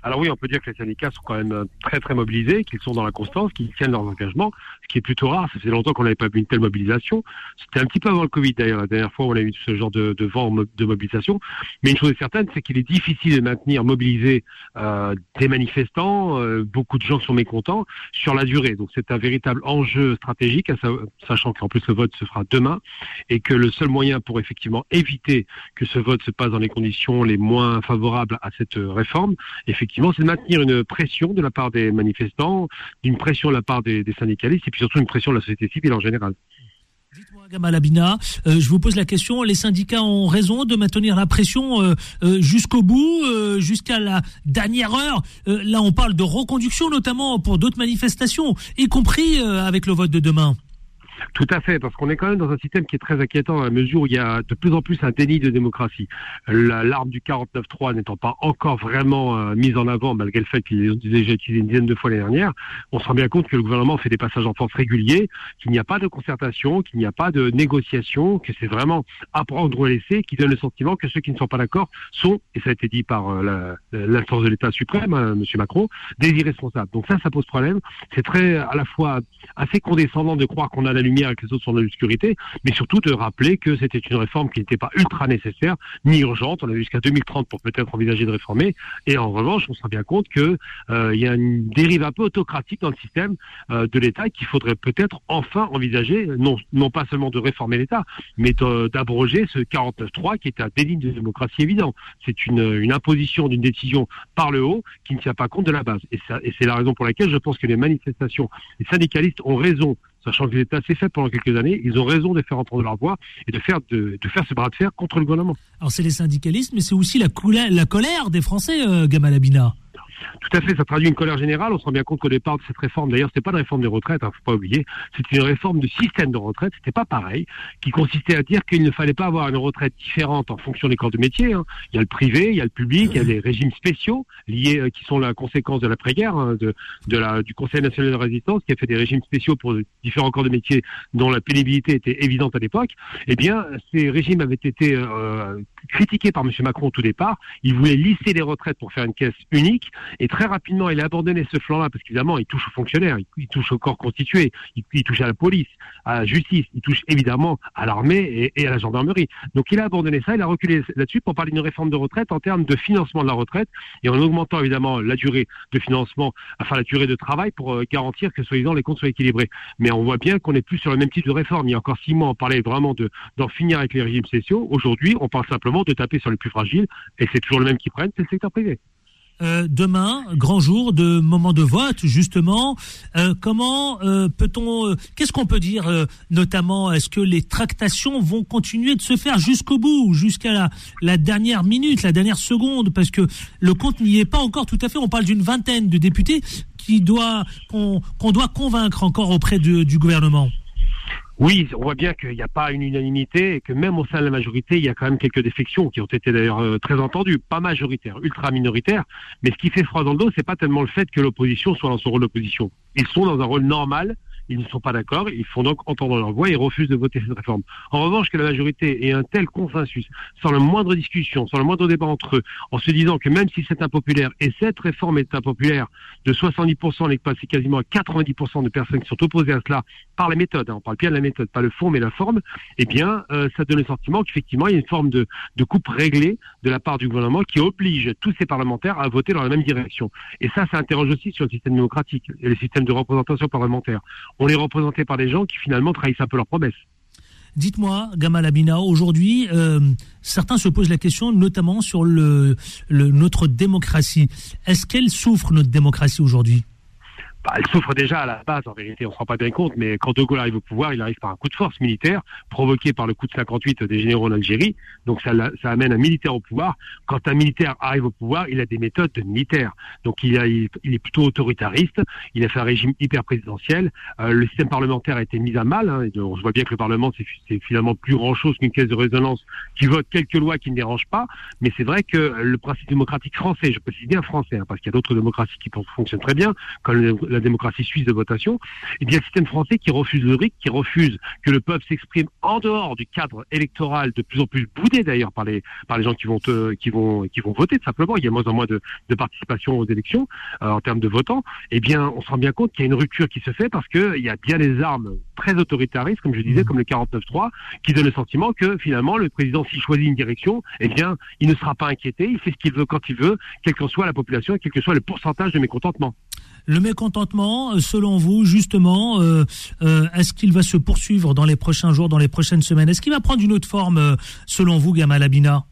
Alors oui, on peut dire que les syndicats sont quand même euh, très très mobilisés, qu'ils sont dans la constance, qu'ils tiennent leurs engagements, ce qui est plutôt rare. Ça fait longtemps qu'on n'avait pas vu une telle mobilisation. C'était un petit peu avant le Covid d'ailleurs, la dernière fois où on a eu ce genre de, de vent de mobilisation. Mais une chose est certaine, c'est qu'il est difficile de maintenir mobilisés euh, des manifestants, euh, beaucoup de gens sont mécontents sur la durée. Donc c'est un véritable enjeu stratégique, sachant qu'en plus le vote se fera demain et que le seul moyen pour effectivement éviter que ce vote se passe dans les conditions les moins favorables à cette euh, réforme, effectivement, c'est de maintenir une pression de la part des manifestants, une pression de la part des, syndicalistes et puis surtout une pression de la société civile en général. Gamal Abina, euh, je vous pose la question, les syndicats ont raison de maintenir la pression euh, euh, jusqu'au bout, jusqu'à la dernière heure. Là, on parle de reconduction, notamment pour d'autres manifestations, y compris avec le vote de demain. Tout à fait, parce qu'on est quand même dans un système qui est très inquiétant à la mesure où il y a de plus en plus un déni de démocratie. La- L'arme du 49-3 n'étant pas encore vraiment euh, mise en avant, malgré le fait qu'il est déjà utilisé une dizaine de fois l'année dernière, on se rend bien compte que le gouvernement fait des passages en force réguliers, qu'il n'y a pas de concertation, qu'il n'y a pas de négociation, que c'est vraiment à prendre ou à laisser, qui donne le sentiment que ceux qui ne sont pas d'accord sont, et ça a été dit par euh, l'instance de l'État suprême, hein, M. Macron, des irresponsables. Donc ça, ça pose problème. C'est très, à la fois, assez condescendant de croire qu'on a la lumière lumière et les autres sont l'obscurité, mais surtout de rappeler que c'était une réforme qui n'était pas ultra nécessaire ni urgente. On a jusqu'à 2030 pour peut-être envisager de réformer. Et en revanche, on se rend bien compte que il y a une dérive un peu autocratique dans le système de l'État qu'il faudrait peut-être enfin envisager, non, non pas seulement de réformer l'État, mais d'abroger ce 49.3 qui est un délit de démocratie évident. C'est une, une imposition d'une décision par le haut qui ne tient pas compte de la base. Et, et c'est la raison pour laquelle je pense que les manifestations, les syndicalistes ont raison sachant qu'ils étaient assez faibles pendant quelques années, ils ont raison de faire entendre leur voix et de faire, de, de faire ce bras de fer contre le gouvernement. Alors c'est les syndicalistes, mais c'est aussi la, la colère des Français, euh, Gamal Abina. Tout à fait, ça traduit une colère générale. On se rend bien compte qu'au départ de cette réforme, d'ailleurs, c'était pas une réforme des retraites, hein, faut pas oublier, c'était une réforme de système de retraite. C'était pas pareil, qui consistait à dire qu'il ne fallait pas avoir une retraite différente en fonction des corps de métier. Hein. Il y a le privé, il y a le public, il y a des régimes spéciaux liés, euh, qui sont la conséquence de l'après-guerre, hein, de, de la, du Conseil national de résistance, qui a fait des régimes spéciaux pour différents corps de métier dont la pénibilité était évidente à l'époque. Eh bien, ces régimes avaient été euh, critiqués par M. Macron au tout départ. Il voulait lisser les retraites pour faire une caisse unique. Et très rapidement, il a abandonné ce flanc-là parce qu'évidemment, il touche aux fonctionnaires, il, touche au corps constitué, il, touche à la police, à la justice, il touche évidemment à l'armée et, à la gendarmerie. Donc il a abandonné ça, il a reculé là-dessus pour parler d'une réforme de retraite en termes de financement de la retraite et en augmentant évidemment la durée de financement, enfin la durée de travail pour euh, garantir que soi-disant les comptes soient équilibrés. Mais on voit bien qu'on n'est plus sur le même type de réforme. Il y a encore six mois, on parlait vraiment de d'en finir avec les régimes spéciaux. Aujourd'hui, on parle simplement de taper sur les plus fragiles et c'est toujours le même qui prennent, c'est le secteur privé. Euh, demain, grand jour de moment de vote, justement. Euh, comment euh, peut-on, qu'est-ce qu'on peut dire, notamment, est-ce que les tractations vont continuer de se faire jusqu'au bout, jusqu'à la, dernière minute, la dernière seconde, parce que le compte n'y est pas encore tout à fait. On parle d'une vingtaine de députés qui doit qu'on doit convaincre encore auprès du gouvernement. Oui, on voit bien qu'il n'y a pas une unanimité et que même au sein de la majorité, il y a quand même quelques défections qui ont été d'ailleurs euh, très entendues, pas majoritaires, ultra minoritaires. Mais ce qui fait froid dans le dos, c'est pas tellement le fait que l'opposition soit dans son rôle d'opposition. Ils sont dans un rôle normal ils ne sont pas d'accord, ils font donc entendre leur voix et refusent de voter cette réforme. En revanche, que la majorité ait un tel consensus, sans la moindre discussion, sans le moindre débat entre eux, en se disant que même si c'est impopulaire, et cette réforme est impopulaire, de 70%, on est passé quasiment à 90% de personnes qui sont opposées à cela par la méthode, hein, on parle bien de la méthode, pas le fond mais la forme, eh bien, euh, ça donne le sentiment qu'effectivement, il y a une forme de, de coupe réglée de la part du gouvernement qui oblige tous ces parlementaires à voter dans la même direction. Et ça, ça interroge aussi sur le système démocratique et le système de représentation parlementaire on est représenté par des gens qui finalement trahissent un peu leurs promesses. Dites-moi, Gamal Abina, aujourd'hui, euh, certains se posent la question, notamment sur notre démocratie. Est-ce qu'elle souffre, notre démocratie, aujourd'hui? Bah, elle souffre déjà à la base, en vérité, on ne se rend pas bien compte, mais quand De Gaulle arrive au pouvoir, il arrive par un coup de force militaire, provoqué par le coup de 58 des généraux en Algérie, donc ça, ça amène un militaire au pouvoir. Quand un militaire arrive au pouvoir, il a des méthodes de militaire, donc il, a, il, est plutôt autoritariste, il a fait un régime hyper présidentiel, euh, le système parlementaire a été mis à mal, hein, on voit bien que le Parlement, c'est finalement plus grand-chose qu'une caisse de résonance qui vote quelques lois qui ne dérangent pas, mais c'est vrai que le principe démocratique français, je précise bien français, hein, parce qu'il y a d'autres démocraties qui fonctionnent très bien, la démocratie suisse de votation, et bien le système français qui refuse le RIC, qui refuse que le peuple s'exprime en dehors du cadre électoral de plus en plus boudé d'ailleurs par les par les gens qui vont qui vont qui vont voter simplement. Il y a moins en moins de, de participation aux élections euh, en termes de votants. Eh bien, on se rend bien compte qu'il y a une rupture qui se fait parce que il y a bien des armes très autoritaristes, comme je disais, mmh. comme le 49-3, qui donnent le sentiment que finalement le président s'il choisit une direction, eh bien, il ne sera pas inquiété, il fait ce qu'il veut quand il veut, quelle que soit la population et quel que soit le pourcentage de mécontentement. Le mécontentement, euh, selon vous, justement, euh, euh, est-ce qu'il va se poursuivre dans les prochains jours, dans les prochaines semaines? Est-ce qu'il va prendre une autre forme, selon vous, Gamal Abina?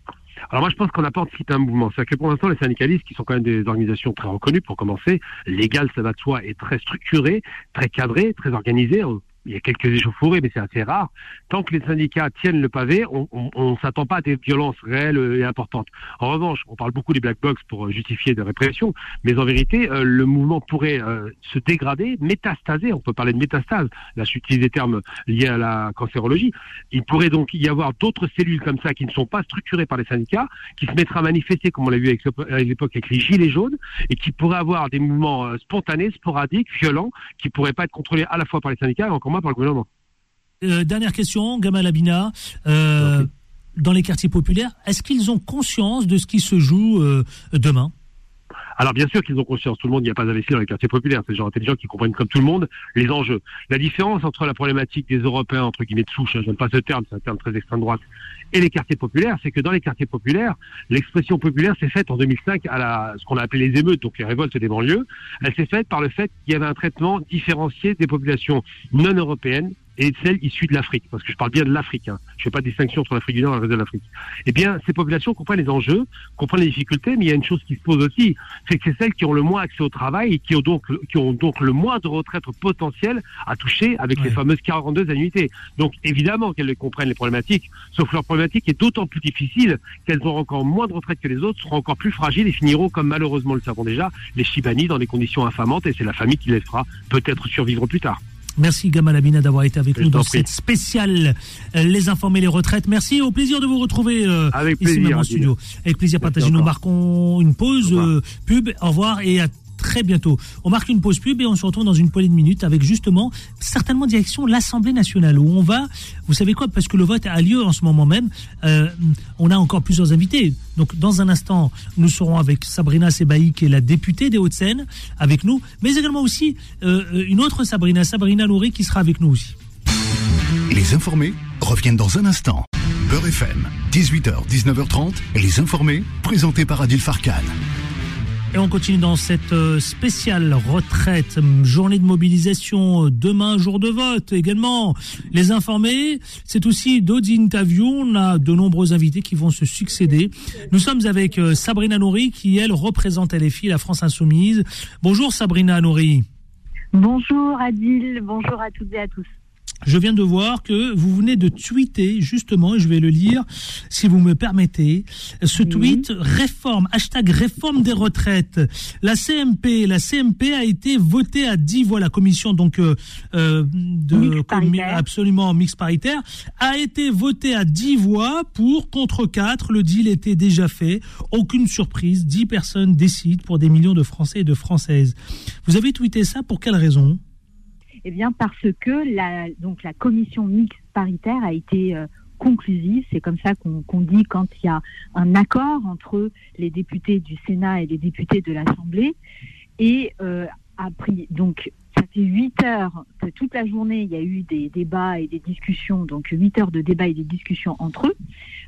Alors moi je pense qu'on n'a pas anticipé un mouvement. C'est-à-dire que pour l'instant les syndicalistes, qui sont quand même des organisations très reconnues pour commencer, légales ça va de soi, et très structurées, très cadrées, très organisées, il y a quelques échauffourées, mais c'est assez rare. Tant que les syndicats tiennent le pavé, on ne s'attend pas à des violences réelles et importantes. En revanche, on parle beaucoup des black box pour euh, justifier des répressions, mais en vérité, euh, le mouvement pourrait euh, se dégrader, métastaser. On peut parler de métastase. Là, j'utilise des termes liés à la cancérologie. Il pourrait donc y avoir d'autres cellules comme ça qui ne sont pas structurées par les syndicats, qui se mettraient à manifester, comme on l'a vu à l'époque avec les gilets jaunes, et qui pourraient avoir des mouvements spontanés, sporadiques, violents, qui pourraient pas être contrôlés à la fois par les syndicats et encore par le gouvernement. Euh, dernière question, Gamal Abina. Euh, dans les quartiers populaires, est-ce qu'ils ont conscience de ce qui se joue euh, demain? Alors bien sûr qu'ils ont conscience, tout le monde n'y a pas investi dans les quartiers populaires, c'est des gens intelligents qui comprennent comme tout le monde les enjeux. La différence entre la problématique des Européens, entre guillemets de souche, hein, je n'aime pas ce terme, c'est un terme très extrême droite, et les quartiers populaires, c'est que dans les quartiers populaires, l'expression populaire s'est faite en 2005 à la, ce qu'on a appelé les émeutes, donc les révoltes des banlieues. Elle s'est faite par le fait qu'il y avait un traitement différencié des populations non européennes et celles issues de l'Afrique, parce que je parle bien de l'Afrique, hein. je ne fais pas de distinction entre l'Afrique du Nord et le reste de l'Afrique. Eh bien, ces populations comprennent les enjeux, comprennent les difficultés, mais il y a une chose qui se pose aussi, c'est que c'est celles qui ont le moins accès au travail et qui ont donc, qui ont donc le moins de retraite potentielle à toucher avec les fameuses 42 annuités. Donc, évidemment qu'elles comprennent les problématiques, sauf que leur problématique est d'autant plus difficile qu'elles ont encore moins de retraite que les autres, seront encore plus fragiles et finiront, comme malheureusement le savons déjà, les Chibani dans des conditions infamantes et c'est la famille qui les fera peut-être survivre plus tard. Merci Gamal Abina d'avoir été avec nous dans cette spéciale euh, Les informés, les retraites. Merci, au plaisir de vous retrouver euh, ici même en studio. Avec plaisir partagé. Nous marquons une pause euh, pub. Au revoir et à très bientôt. On marque une pause pub et on se retrouve dans une poignée de minutes avec justement certainement direction l'Assemblée nationale où on va, vous savez quoi, parce que le vote a lieu en ce moment même, euh, on a encore plusieurs invités. Donc dans un instant, nous serons avec Sabrina Sebaï qui est la députée des Hauts-de-Seine avec nous, mais également aussi euh, une autre Sabrina, Sabrina Nourri qui sera avec nous aussi. Les informés reviennent dans un instant. Beurre FM, 18h, 19h30, les informés, présentés par Adil Farkan. Et on continue dans cette euh, spéciale retraite, journée de mobilisation, euh, demain jour de vote également. Les informés, c'est aussi d'autres interviews. On a de nombreux invités qui vont se succéder. Nous sommes avec euh, Sabrina Nouri qui, elle, représente LFI, la France Insoumise. Bonjour Sabrina Nouri. Bonjour Adil, bonjour à toutes et à tous je viens de voir que vous venez de tweeter, justement, et je vais le lire, si vous me permettez, ce tweet, réforme, hashtag réforme des retraites. La CMP, la CMP a été votée à 10 voix, la commission donc euh, euh absolument mix paritaire, a été votée à 10 voix pour contre 4, le deal était déjà fait, aucune surprise, 10 personnes décident pour des millions de Français et de Françaises. Vous avez tweeté ça pour quelle raison? Eh bien, parce que la, donc la commission mixte paritaire a été euh, conclusive. C'est comme ça qu'on dit quand il y a un accord entre les députés du Sénat et les députés de l'Assemblée. Et euh, a pris donc ça fait 8 heures, toute la journée, il y a eu des débats et des discussions, donc 8 heures de débats et des discussions entre eux.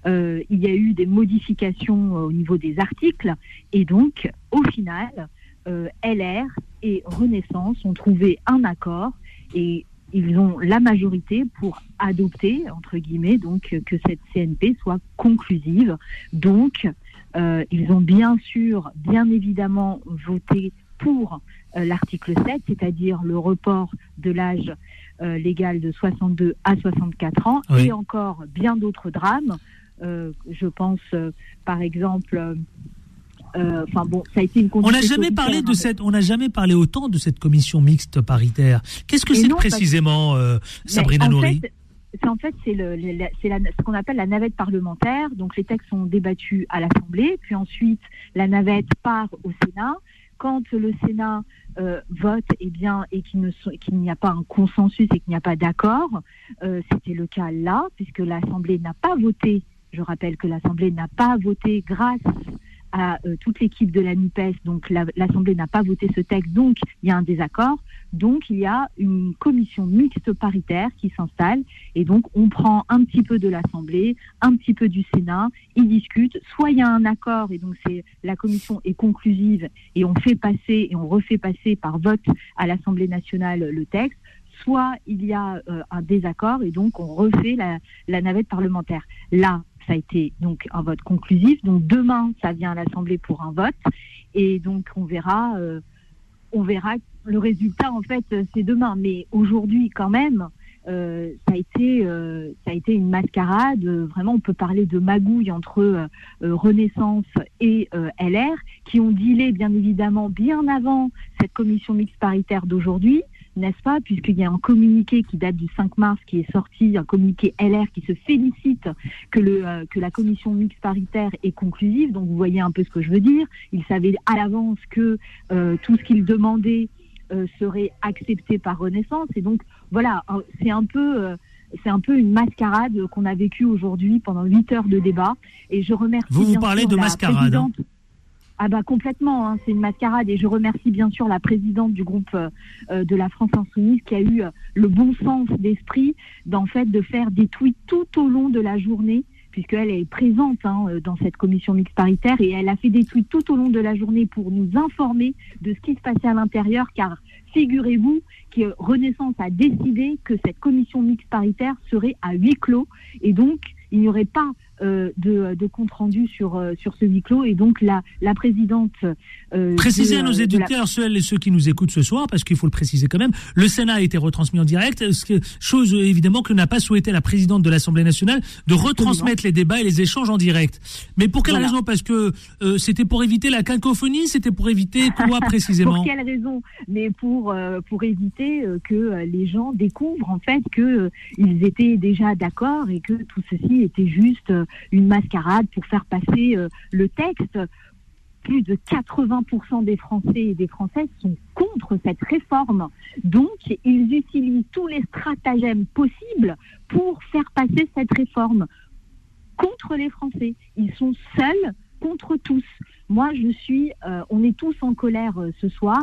Euh, il y a eu des modifications au niveau des articles, et donc, au final, LR et Renaissance ont trouvé un accord et ils ont la majorité pour adopter, entre guillemets, donc que cette CNP soit conclusive. Donc, euh, ils ont bien sûr, bien évidemment, voté pour euh, l'article 7, c'est-à-dire le report de l'âge euh, légal de 62 à 64 ans, et encore bien d'autres drames. je pense, par exemple, euh, enfin bon, ça a été une On n'a jamais parlé de cette, on n'a jamais parlé autant de cette commission mixte paritaire. Qu'est-ce que c'est précisément, euh, Sabrina Nouri c'est en fait c'est le, ce qu'on appelle la navette parlementaire. Donc les textes sont débattus à l'Assemblée, puis ensuite la navette part au Sénat. Quand le Sénat euh, vote, eh bien, et qu'il n'y a pas un consensus et qu'il n'y a pas d'accord, c'était le cas là, puisque l'Assemblée n'a pas voté. Je rappelle que l'Assemblée n'a pas voté grâce à euh, toute l'équipe de la NUPES, donc l'Assemblée n'a pas voté ce texte, donc il y a un désaccord. Donc il y a une commission mixte paritaire qui s'installe. Et donc on prend un petit peu de l'Assemblée, un petit peu du Sénat, ils discutent, soit il y a un accord et donc c'est la commission est conclusive et on fait passer et on refait passer par vote à l'Assemblée nationale le texte, soit il y a euh, un désaccord et donc on refait la, la navette parlementaire. Là, ça a été donc un vote conclusif. Donc demain, ça vient à l'Assemblée pour un vote, et donc on verra, euh, on verra le résultat. En fait, c'est demain, mais aujourd'hui quand même. Euh, ça a été euh, ça a été une mascarade. Vraiment, on peut parler de magouille entre Renaissance et LR, qui ont dealé bien évidemment bien avant cette commission mixte paritaire d'aujourd'hui n'est-ce pas Puisqu'il y a un communiqué qui date du 5 mars qui est sorti, un communiqué LR qui se félicite que, le, euh, que la commission mixte paritaire est conclusive. Donc vous voyez un peu ce que je veux dire. Ils savaient à l'avance que euh, tout ce qu'ils demandaient euh, serait accepté par Renaissance. Et donc voilà, c'est un peu c'est un peu une mascarade qu'on a vécue aujourd'hui pendant 8 heures de débat. Et je remercie. Vous vous parlez de mascarade. Hein Ah bah complètement, hein, c'est une mascarade et je remercie bien sûr la présidente du groupe euh, de la France Insoumise qui a eu euh, le bon sens d'esprit d'en fait de faire des tweets tout au long de la journée puisqu'elle est présente hein, euh, dans cette commission mixte paritaire et elle a fait des tweets tout au long de la journée pour nous informer de ce qui se passait à l'intérieur car figurez-vous que Renaissance a décidé que cette commission mixte paritaire serait à huis clos et donc il n'y aurait pas de, de compte rendu sur euh, sur ce huis clos. Et donc la la présidente euh, Précisez de- à nos de la- éditeurs, celles et ceux qui nous écoutent ce soir, parce qu'il faut le préciser quand même, le Sénat a été retransmis en direct, ce que- chose euh, évidemment que n'a pas souhaité la présidente de l'Assemblée nationale, de retransmettre les débats et les échanges en direct. Mais pour quelle Voilà. raison? Parce que euh, c'était pour éviter la cacophonie, c'était pour éviter quoi précisément? Pour quelle raison? Mais pour euh, pour éviter euh, que euh, les gens découvrent en fait que euh, ils étaient déjà d'accord et que tout ceci était juste euh, une mascarade pour faire passer euh, le texte. Plus de 80% des Français et des Françaises sont contre cette réforme. Donc, ils utilisent tous les stratagèmes possibles pour faire passer cette réforme contre les Français. Ils sont seuls contre tous. Moi, je suis, euh, on est tous en colère euh, ce soir.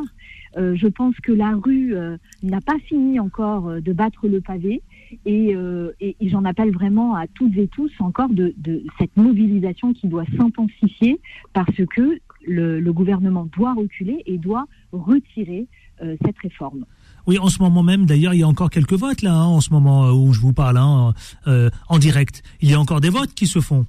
Je pense que la rue n'a pas fini encore de battre le pavé et, euh, et- j'en appelle vraiment à toutes et tous encore de, cette mobilisation qui doit s'intensifier parce que le, gouvernement doit reculer et doit retirer euh, cette réforme. Oui, en ce moment même, d'ailleurs, il y a encore quelques votes là, hein, en ce moment euh, où je vous parle, hein, en direct. Il y a encore des votes qui se font.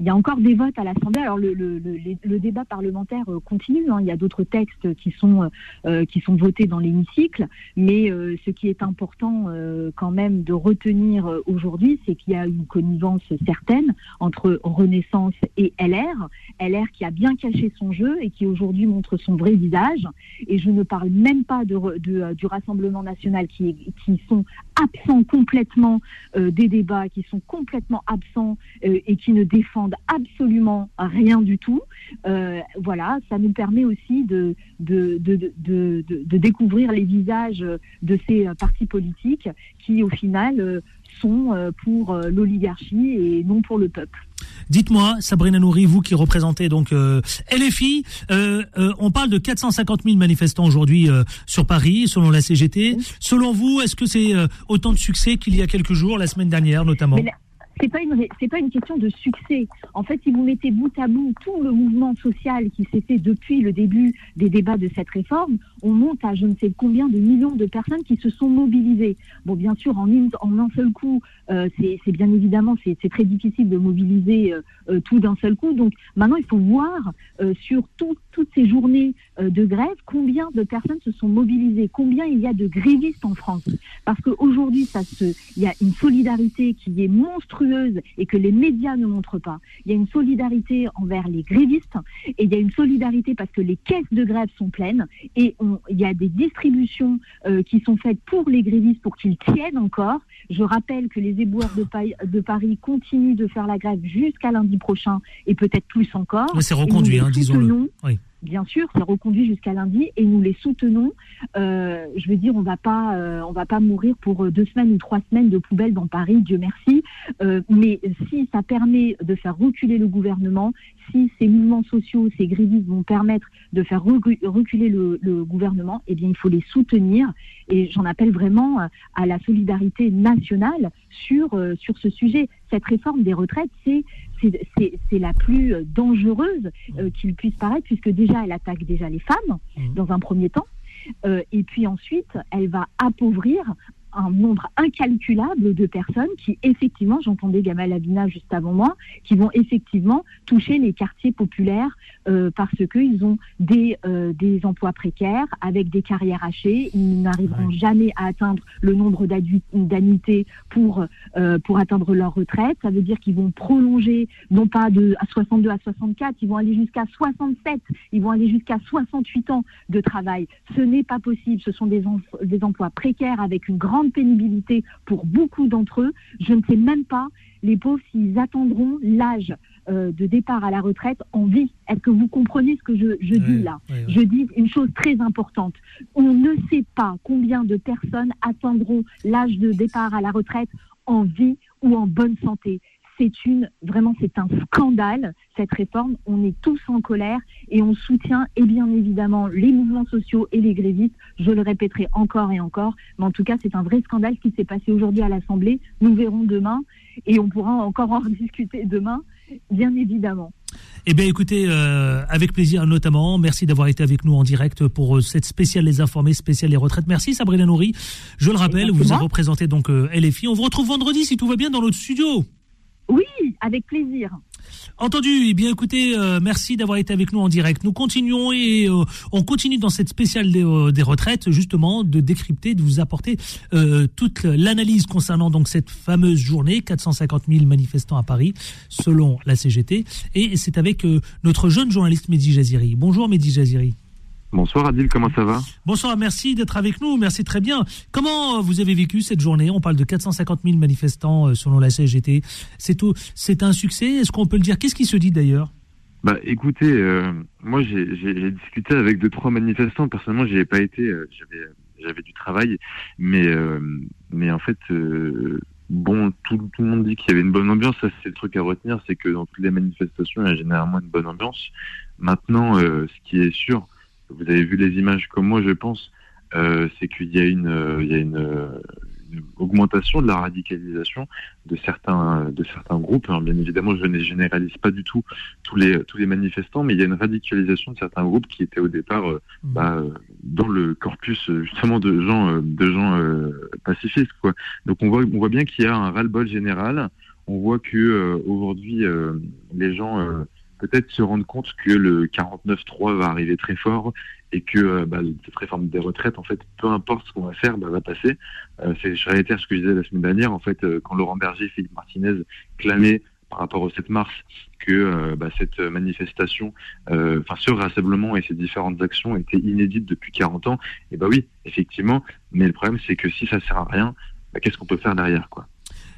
Il y a encore des votes à l'Assemblée. Alors le, le, le, le débat parlementaire euh, continue. hein. Il y a d'autres textes qui sont euh, euh, qui sont votés dans l'hémicycle, mais euh, ce qui est important euh, quand même de retenir euh, aujourd'hui, c'est qu'il y a une connivence certaine entre Renaissance et LR. LR qui a bien caché son jeu et qui aujourd'hui montre son vrai visage. Et je ne parle même pas de, de, du Rassemblement national qui, qui sont absents complètement des débats, qui sont complètement absents et qui ne défendent absolument rien du tout. Euh, voilà, ça nous permet aussi de, de, de, de, découvrir les visages de ces partis politiques qui, au final, euh, sont euh, pour l'oligarchie et non pour le peuple. Dites-moi, Sabrina Nouri, vous qui représentez donc euh, LFI, euh, euh, on parle de 450 000 manifestants aujourd'hui sur Paris, selon la CGT. Selon vous, est-ce que c'est autant de succès qu'il y a quelques jours, la semaine dernière notamment? C'est pas une c'est pas une question de succès. En fait, si vous mettez bout à bout tout le mouvement social qui s'est fait depuis le début des débats de cette réforme, on monte à je ne sais combien de millions de personnes qui se sont mobilisées. Bon, bien sûr, en, une- en un seul coup, euh, c'est bien évidemment c'est très difficile de mobiliser euh, euh, tout d'un seul coup. Donc maintenant, il faut voir sur tout- toutes ces journées de grève combien de personnes se sont mobilisées, combien il y a de grévistes en France. Parce qu'aujourd'hui, ça se, il y a une solidarité qui est monstrueuse et que les médias ne montrent pas. Il y a une solidarité envers les grévistes et il y a une solidarité parce que les caisses de grève sont pleines et on- il y a des distributions euh, qui sont faites pour les grévistes pour qu'ils tiennent encore. Je rappelle que les éboueurs de, Pa- de Paris continuent de faire la grève jusqu'à lundi prochain et peut-être plus encore. C'est reconduit, hein, disons-le. Oui. Bien sûr, c'est reconduit jusqu'à lundi et nous les soutenons. Euh, je veux dire, on va pas, euh, on va pas mourir pour euh, deux semaines ou trois semaines de poubelle dans Paris, Dieu merci. Euh, mais si ça permet de faire reculer le gouvernement, si ces mouvements sociaux, ces grévistes vont permettre de faire recu- reculer le, le gouvernement, eh bien, il faut les soutenir. Et j'en appelle vraiment à la solidarité nationale sur sur ce sujet. Cette réforme des retraites, c'est la plus euh, dangereuse euh, qu'il puisse paraître, puisque déjà elle attaque déjà les femmes dans un premier temps, Euh, et puis ensuite elle va appauvrir un nombre incalculable de personnes qui effectivement, j'entendais Gamal Abina juste avant moi, qui vont effectivement toucher les quartiers populaires euh, parce qu'ils ont des, euh, des emplois précaires avec des carrières hachées, ils n'arriveront jamais à atteindre le nombre d'annuités pour, euh, pour atteindre leur retraite, ça veut dire qu'ils vont prolonger non pas de à 62 à 64, ils vont aller jusqu'à 67, ils vont aller jusqu'à 68 ans de travail. Ce n'est pas possible, ce sont des, des emplois précaires avec une grande pénibilité pour beaucoup d'entre eux. Je ne sais même pas, les pauvres, s'ils attendront l'âge euh, de départ à la retraite en vie. Est-ce que vous comprenez ce que je, je dis là Je dis une chose très importante. On ne sait pas combien de personnes attendront l'âge de départ à la retraite en vie ou en bonne santé. C'est une vraiment c'est un scandale cette réforme. On est tous en colère et on soutient et bien évidemment les mouvements sociaux et les grévistes. Je le répéterai encore et encore, mais en tout cas c'est un vrai scandale qui s'est passé aujourd'hui à l'Assemblée. Nous verrons demain et on pourra encore en rediscuter demain, bien évidemment. Eh bien, écoutez, euh, avec plaisir notamment. Merci d'avoir été avec nous en direct pour euh, cette spéciale Les Informés, spéciale Les Retraites. Merci Sabrina Nouri. Je le rappelle, vous avez représenté donc euh, LFI. On vous retrouve vendredi si tout va bien dans notre studio. Oui, avec plaisir. Entendu. Eh bien, écoutez, euh, merci d'avoir été avec nous en direct. Nous continuons et euh, on continue dans cette spéciale des, euh, des, retraites, justement, de décrypter, de vous apporter toute l'analyse concernant donc cette fameuse journée, 450 000 manifestants à Paris, selon la CGT. Et c'est avec notre jeune journaliste Mehdi Jaziri. Bonjour Mehdi Jaziri. Bonsoir Adil, comment ça va Bonsoir, merci d'être avec nous, merci très bien. Comment euh, vous avez vécu cette journée? On parle de 450 000 manifestants euh, selon la CGT. C'est tout, c'est un succès? Est-ce qu'on peut le dire? Qu'est-ce qui se dit d'ailleurs? Bah, écoutez, euh, moi j'ai discuté avec deux trois manifestants. Personnellement, j'y ai pas été. j'avais j'avais du travail, mais mais en fait. Bon, tout, tout, le monde dit qu'il y avait une bonne ambiance. Ça, c'est le truc à retenir, c'est que dans toutes les manifestations, il y a généralement une bonne ambiance. Maintenant, ce qui est sûr, vous avez vu les images comme moi, je pense, euh, c'est qu'il y a une, euh, il y a une, euh, une, augmentation de la radicalisation de certains, de certains groupes. Alors, bien évidemment, je ne généralise pas du tout tous les, tous les manifestants, mais il y a une radicalisation de certains groupes qui étaient au départ mmh. bah, dans le corpus justement de gens, de gens pacifistes. Quoi. Donc on voit, on voit bien qu'il y a un ras-le-bol général. On voit que aujourd'hui, les gens peut-être se rendre compte que le 49-3 va arriver très fort et que euh, bah, cette réforme des retraites, en fait, peu importe ce qu'on va faire, bah, va passer. Euh, c'est, je réitère ce que je disais la semaine dernière, en fait, euh, quand Laurent Berger et Philippe Martinez clamaient par rapport au 7 mars que bah, cette manifestation, enfin ce rassemblement et ces différentes actions étaient inédites depuis 40 ans, et bah oui, effectivement, mais le problème c'est que si ça sert à rien, bah, qu'est-ce qu'on peut faire derrière quoi?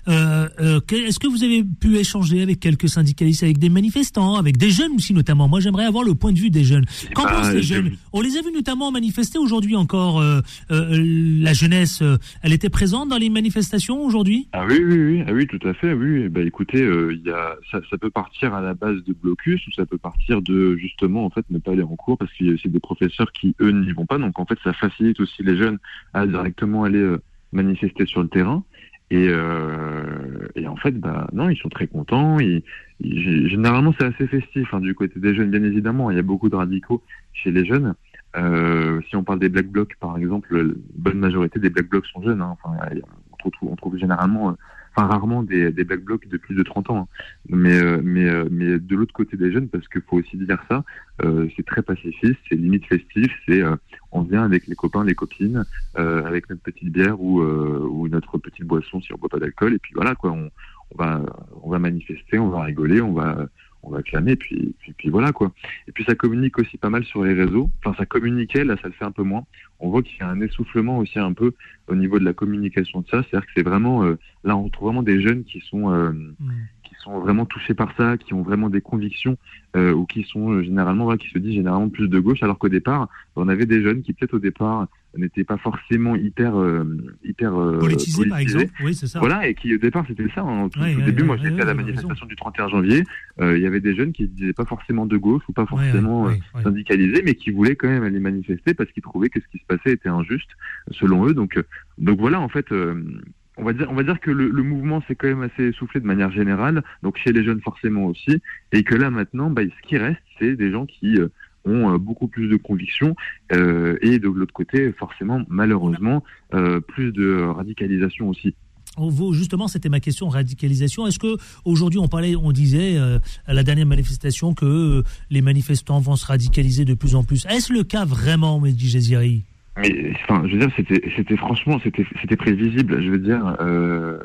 Euh, euh, Est-ce que vous avez pu échanger avec quelques syndicalistes, avec des manifestants, avec des jeunes aussi notamment? Moi, j'aimerais avoir le point de vue des jeunes. Qu'en pensent les jeunes? On les a vus notamment manifester aujourd'hui encore. Euh, la jeunesse, elle était présente dans les manifestations aujourd'hui? Ah oui, oui, oui, ah oui, tout à fait. Oui, bah écoutez, y a, ça, ça, peut partir à la base de blocus ou ça peut partir de justement en fait ne pas aller en cours parce qu'il y a aussi des professeurs qui eux n'y vont pas. Donc en fait, ça facilite aussi les jeunes à directement aller manifester sur le terrain. Et, euh, et, en fait, bah non, ils sont très contents. Généralement, c'est assez festif hein, du côté des jeunes, bien évidemment. Il y a beaucoup de radicaux chez les jeunes. Euh, si on parle des black blocs, par exemple, la bonne majorité des black blocs sont jeunes. Hein. On, trouve, on trouve généralement enfin rarement des, des black blocs de plus de 30 ans, hein. mais euh, mais euh, mais de l'autre côté des jeunes, parce qu'il faut aussi dire ça, euh, c'est très pacifiste, c'est limite festif, c'est on vient avec les copains, les copines, avec notre petite bière ou ou notre petite boisson si on boit pas d'alcool, et puis voilà quoi, on, on va on va manifester, on va rigoler, on va on va clamer, puis, puis, puis voilà quoi. Et puis ça communique aussi pas mal sur les réseaux. Enfin, ça communiquait, là, ça le fait un peu moins. On voit qu'il y a un essoufflement aussi un peu au niveau de la communication de ça. C'est-à-dire que c'est vraiment, euh, là, on trouve vraiment des jeunes qui sont, euh, qui sont vraiment touchés par ça, qui ont vraiment des convictions, euh, ou qui sont généralement, qui se disent généralement plus de gauche, alors qu'au départ, on avait des jeunes qui peut-être au départ n'était pas forcément hyper euh, hyper euh, politisé, par exemple. Oui c'est ça. Voilà et qui au départ c'était ça hein. au début. Moi j'étais à la manifestation du 31 janvier. Euh, il y avait des jeunes qui disaient pas forcément de gauche ou pas forcément syndicalisés mais qui voulaient quand même aller manifester parce qu'ils trouvaient que ce qui se passait était injuste selon eux. Donc donc voilà en fait on va dire, on va dire que le, mouvement s'est quand même assez essoufflé de manière générale, donc chez les jeunes forcément aussi, et que là maintenant, bah, ce qui reste, c'est des gens qui ont euh, beaucoup plus de conviction euh, et de l'autre côté, forcément, malheureusement, euh, plus de radicalisation aussi. Justement, c'était ma question radicalisation. Est-ce que aujourd'hui on parlait, on disait à la dernière manifestation que les manifestants vont se radicaliser de plus en plus. Est-ce le cas vraiment, Mehdi mais enfin, je veux dire, c'était, franchement, c'était, prévisible. Je veux dire, euh,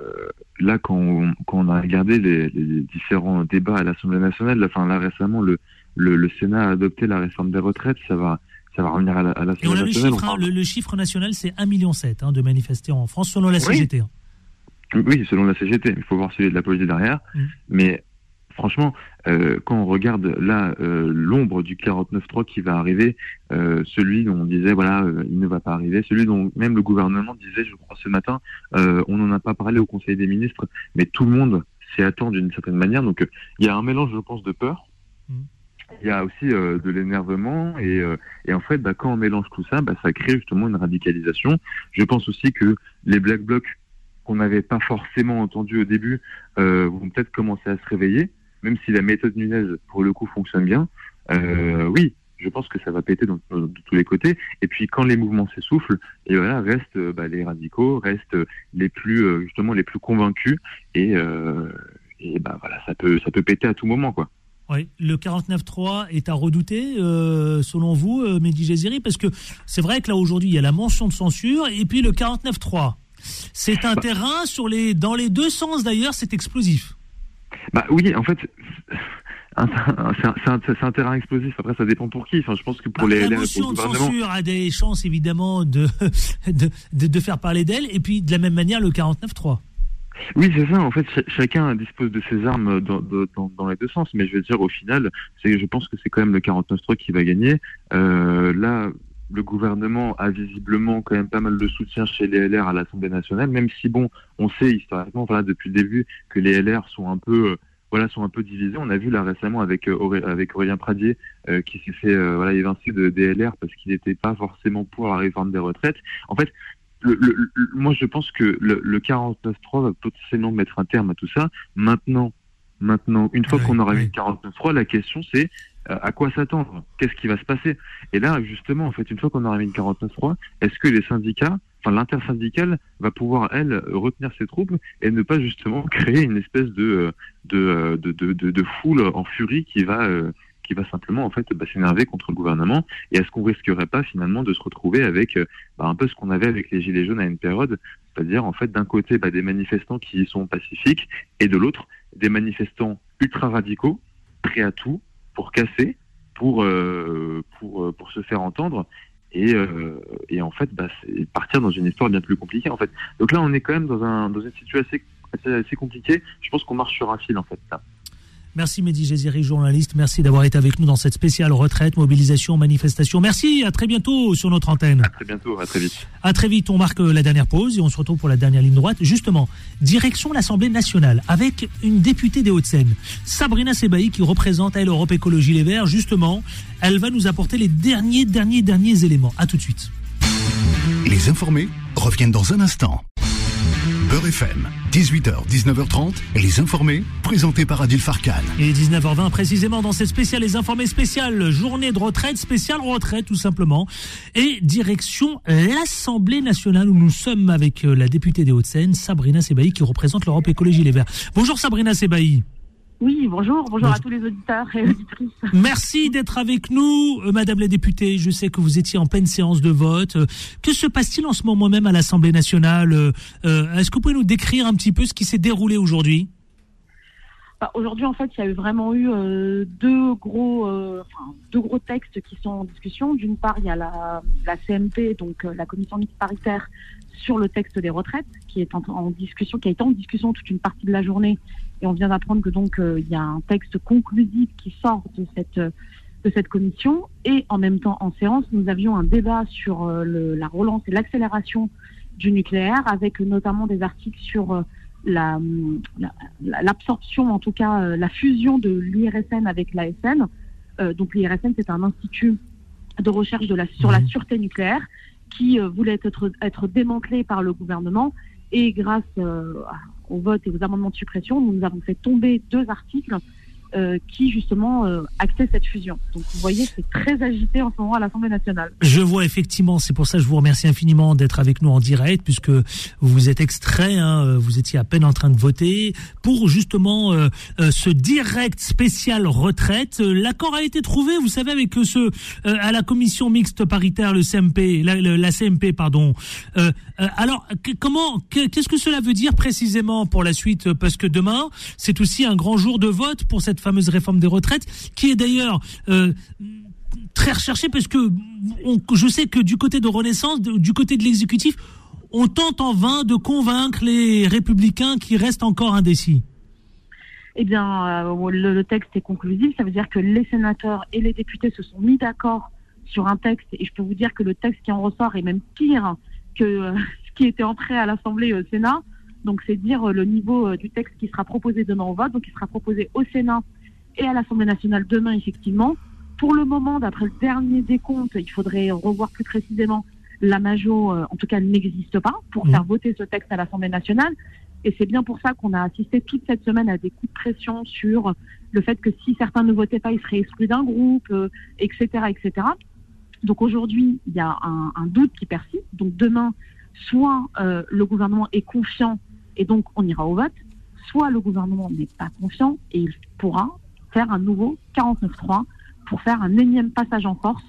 là, quand on, quand on a regardé les, les différents débats à l'Assemblée nationale, enfin là récemment, le, le, Sénat a adopté la réforme des retraites, ça va, ça va revenir à la, à nationale. Le chiffre, hein, le, chiffre, national, c'est 1,7 million hein, de manifestants en France, selon la CGT. Hein. Oui, selon la CGT. Il faut voir celui de la police derrière. Mm. Mais franchement, euh, quand on regarde là euh, l'ombre du 49.3 qui va arriver, euh, celui dont on disait voilà il ne va pas arriver, celui dont même le gouvernement disait, je crois ce matin, on n'en a pas parlé au Conseil des ministres, mais tout le monde s'y attend d'une certaine manière. Donc il y a un mélange, je pense, de peur. Il y a aussi euh, de l'énervement et, euh, et en fait, bah, quand on mélange tout ça, bah, ça crée justement une radicalisation. Je pense aussi que les black blocs qu'on n'avait pas forcément entendus au début euh, vont peut-être commencer à se réveiller, même si la méthode Nunez pour le coup fonctionne bien. Euh, oui, je pense que ça va péter dans- de tous les côtés. Et puis quand les mouvements s'essoufflent, et voilà, restent euh, bah, les radicaux, restent les plus euh, justement les plus convaincus et, euh, et bah voilà, ça peut ça peut péter à tout moment quoi. Oui, le 49.3 est à redouter, euh, selon vous, euh, Mehdi Géziri, parce que c'est vrai que là aujourd'hui il y a la mention de censure et puis le 49.3. C'est un terrain sur les, dans les deux sens d'ailleurs, c'est explosif. Bah oui, en fait, c'est un, terrain explosif. Après, ça dépend pour qui. Enfin, je pense que pour les, la les pour motion de censure a des chances évidemment de, de, de, de faire parler d'elle, et puis de la même manière le 49.3. Oui, c'est ça. En fait, ch- chacun dispose de ses armes dans, dans, dans les deux sens. Mais je veux dire, au final, c'est, je pense que c'est quand même le 49.3 qui va gagner. Euh, là, le gouvernement a visiblement quand même pas mal de soutien chez les LR à l'Assemblée nationale, même si bon, on sait historiquement, voilà, depuis le début, que les LR sont un peu, euh, voilà, sont un peu divisés. On a vu là récemment avec euh, Auré- avec Aurélien Pradier euh, qui s'est fait, voilà, évincer de des LR parce qu'il n'était pas forcément pour la réforme des retraites. En fait, le, le- le- moi, je pense que le, le 49.3 va potentiellement mettre un terme à tout ça. Maintenant, maintenant, une fois qu'on aura eu le 49.3, la question c'est à quoi s'attendre? Qu'est-ce qui va se passer? Et là, justement, en fait, une fois qu'on aura mis le 49.3, est-ce que les syndicats, enfin l'intersyndicale, va pouvoir elle retenir ses troupes et ne pas justement créer une espèce de euh, euh, de, de, de- de foule en furie qui va euh, qui va simplement en fait bah, s'énerver contre le gouvernement? Et est-ce qu'on risquerait pas finalement de se retrouver avec euh, bah, un peu ce qu'on avait avec les gilets jaunes à une période, c'est-à-dire en fait d'un côté bah, des manifestants qui sont pacifiques et de l'autre des manifestants ultra radicaux prêts à tout pour casser, pour euh, pour euh, pour se faire entendre et euh, et en fait bah, partir dans une histoire bien plus compliquée en fait. Donc là on est quand même dans un dans une situation assez assez, assez compliquée. Je pense qu'on marche sur un fil en fait là. Merci Mehdi Géziri, journaliste. Merci d'avoir été avec nous dans cette spéciale retraite, mobilisation, manifestation. Merci, à très bientôt sur notre antenne. À très bientôt, à très vite. À très vite, on marque la dernière pause et on se retrouve pour la dernière ligne droite. Justement, direction l'Assemblée nationale avec une députée des Hauts-de-Seine, Sabrina Sebaï, qui représente elle Europe Écologie Les Verts. Justement, elle va nous apporter les derniers, derniers, derniers éléments. À tout de suite. Les informés reviennent dans un instant. Beurre FM, 18h, 19h30, les informés, présentés par Adil Farkan. Et 19h20 précisément dans cette spéciale Les Informés spéciale journée de retraite, spéciale retraite tout simplement. Et direction l'Assemblée nationale où nous sommes avec euh, la députée des Hauts-de-Seine, Sabrina Sebaï, qui représente l'Europe Écologie Les Verts. Bonjour Sabrina Sebaï. Oui, bonjour, bonjour à tous les auditeurs et auditrices. Merci d'être avec nous, euh, Madame la députée. Je sais que vous étiez en pleine séance de vote. Euh, Que se passe-t-il en ce moment même à l'Assemblée nationale Euh, Est-ce que vous pouvez nous décrire un petit peu ce qui s'est déroulé aujourd'hui? Bah, Aujourd'hui, en fait, il y a eu vraiment eu euh, deux gros, euh, enfin, deux gros textes qui sont en discussion. D'une part, il y a la, la CMP, donc euh, la commission mixte paritaire sur le texte des retraites, qui est en, en discussion, qui a été en discussion toute une partie de la journée. Et on vient d'apprendre que donc euh, il y a un texte conclusif qui sort de cette euh, de cette commission. Et en même temps, en séance, nous avions un débat sur euh, le- la relance et l'accélération du nucléaire, avec notamment des articles sur la, la- la- l'absorption, en tout cas la fusion de l'IRSN avec l'ASN. Euh, donc l'IRSN, c'est un institut de recherche de la, sur la sûreté nucléaire qui euh, voulait être, être démantelé par le gouvernement. Et grâce euh, au vote et aux amendements de suppression, nous avons fait tomber deux articles euh, qui justement euh, actaient cette fusion. Donc vous voyez, c'est très agité en ce moment à l'Assemblée nationale. Je vois effectivement, c'est pour ça que je vous remercie infiniment d'être avec nous en direct, puisque vous êtes extrait, hein, vous étiez à peine en train de voter, pour justement euh, euh, ce direct spécial retraite. Euh, L'accord a été trouvé, vous savez, avec euh, ce euh, à la commission mixte paritaire, le CMP, la, la CMP, pardon. Euh, euh, alors, comment, que- qu'est-ce que cela veut dire précisément pour la suite? Parce que demain, c'est aussi un grand jour de vote pour cette fameuse réforme des retraites, qui est d'ailleurs euh, très recherché parce que je sais que du côté de Renaissance, du côté de l'exécutif, on tente en vain de convaincre les républicains qui restent encore indécis. Eh bien, euh, le, le texte est conclusif. Ça veut dire que les sénateurs et les députés se sont mis d'accord sur un texte. Et je peux vous dire que le texte qui en ressort est même pire que euh, ce qui était entré à l'Assemblée et au Sénat. Donc c'est dire euh, le niveau euh, du texte qui sera proposé demain au vote. Donc il sera proposé au Sénat et à l'Assemblée nationale demain, effectivement. Pour le moment, d'après le dernier décompte, il faudrait revoir plus précisément la majo, euh, en tout cas, elle n'existe pas pour Mhm. faire voter ce texte à l'Assemblée nationale. Et c'est bien pour ça qu'on a assisté toute cette semaine à des coups de pression sur le fait que si certains ne votaient pas, ils seraient exclus d'un groupe, euh, etc., etc. Donc aujourd'hui, il y a un, doute qui persiste. Donc demain, soit euh, le gouvernement est confiant et donc on ira au vote, soit le gouvernement n'est pas confiant et il pourra faire un nouveau 49.3 pour faire un énième passage en force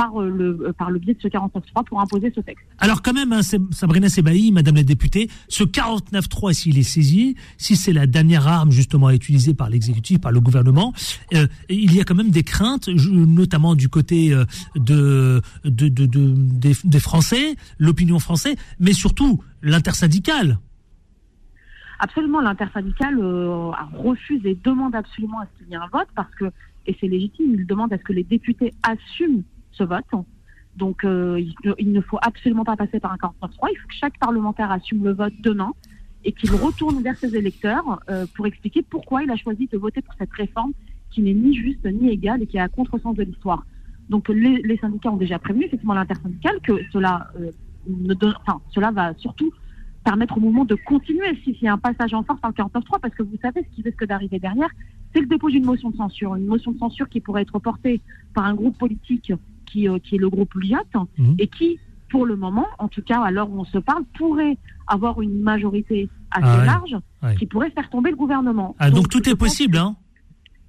par, euh, le, euh, par le biais de ce 49.3 pour imposer ce texte. Alors quand même, hein, Sabrina Sebaï, Madame la députée, ce 49.3, s'il est saisi, si c'est la dernière arme justement à utiliser par l'exécutif, par le gouvernement, euh, il y a quand même des craintes, notamment du côté de, de, de- de- des, des Français, l'opinion française, mais surtout l'intersyndicale. Absolument, l'intersyndicale euh, refuse et demande absolument à ce qu'il y ait un vote parce que, et c'est légitime, il demande à ce que les députés assument ce vote. Donc euh, il, ne- faut absolument pas passer par un 49.3, il faut que chaque parlementaire assume le vote demain et qu'il retourne vers ses électeurs euh, pour expliquer pourquoi il a choisi de voter pour cette réforme qui n'est ni juste ni égale et qui est à contresens de l'histoire. Donc les, syndicats ont déjà prévenu, effectivement l'intersyndicale, que cela, euh, ne enfin, cela va surtout permettre au mouvement de continuer si- s'il y a un passage en force par le 49.3, parce que vous savez ce qui risque d'arriver derrière, c'est le dépôt d'une motion de censure. Une motion de censure qui pourrait être portée par un groupe politique qui, euh, qui est le groupe Lyot, Mhm. et qui, pour le moment, en tout cas à l'heure où on se parle, pourrait avoir une majorité assez Ah ouais. large Ouais. qui pourrait faire tomber le gouvernement. Ah, donc, tout est possible, hein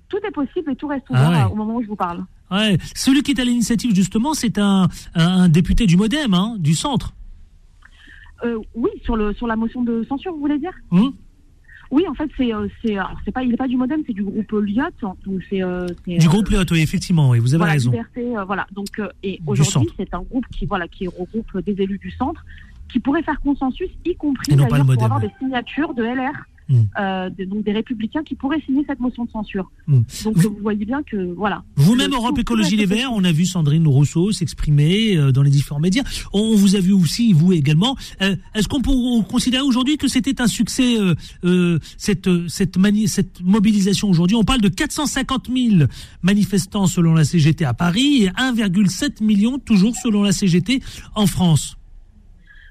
Tout est possible et tout reste Ah ouvert ouais. euh, au moment où je vous parle. Ouais. Celui qui est à l'initiative justement, c'est un, un, un député du MoDem, hein, du centre. Euh, oui, sur, le, sur la motion de censure, vous voulez dire? Hum Oui, en fait, c'est euh, c'est alors, c'est pas il n'est pas du Modem, c'est du groupe Lyot, donc c'est euh, c'est, Du euh, groupe Léot, oui, effectivement, oui, vous avez voilà, raison. Liberté, euh, voilà. Donc euh, et aujourd'hui, c'est un groupe qui voilà qui regroupe des élus du centre, qui pourrait faire consensus, y compris Et pour avoir des signatures de LR. Mm. euh, de- donc des républicains qui pourraient signer cette motion de censure. Mm. Donc vous voyez bien que voilà. Vous-même, Europe Écologie Les Verts, on a vu Sandrine Rousseau s'exprimer euh, dans les différents médias. On vous a vu aussi, vous également. Euh, Est-ce qu'on peut considérer aujourd'hui que c'était un succès, euh, euh, cette, euh, cette, cette mobilisation aujourd'hui? On parle de 450 000 manifestants selon la CGT à Paris et 1,7 million toujours selon la CGT en France.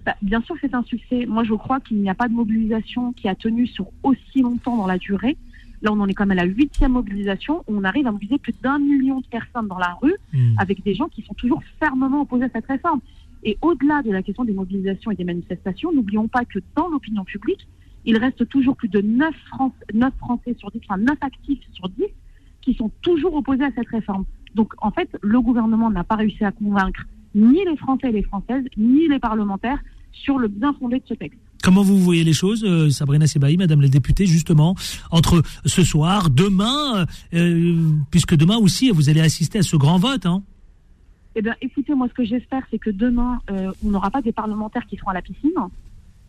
Bah, bien sûr c'est un succès. Moi, je crois qu'il n'y a pas de mobilisation qui a tenu sur aussi longtemps dans la durée. Là, on en est quand même à la huitième mobilisation. où On arrive à mobiliser plus d'un million de personnes dans la rue, Mm. avec des gens qui sont toujours fermement opposés à cette réforme. Et au-delà de la question des mobilisations et des manifestations, n'oublions pas que dans l'opinion publique, il reste toujours plus de 9, Fran- 9 Français sur 10, enfin 9 actifs sur 10, qui sont toujours opposés à cette réforme. Donc, en fait, le gouvernement n'a pas réussi à convaincre ni les Français et les Françaises, ni les parlementaires sur le bien fondé de ce texte. Comment vous voyez les choses, euh, Sabrina Sebaï, Madame la députée, justement, entre ce soir, demain, euh, puisque demain aussi, vous allez assister à ce grand vote, hein Eh bien, écoutez, moi, ce que j'espère, c'est que demain, euh, on n'aura pas des parlementaires qui seront à la piscine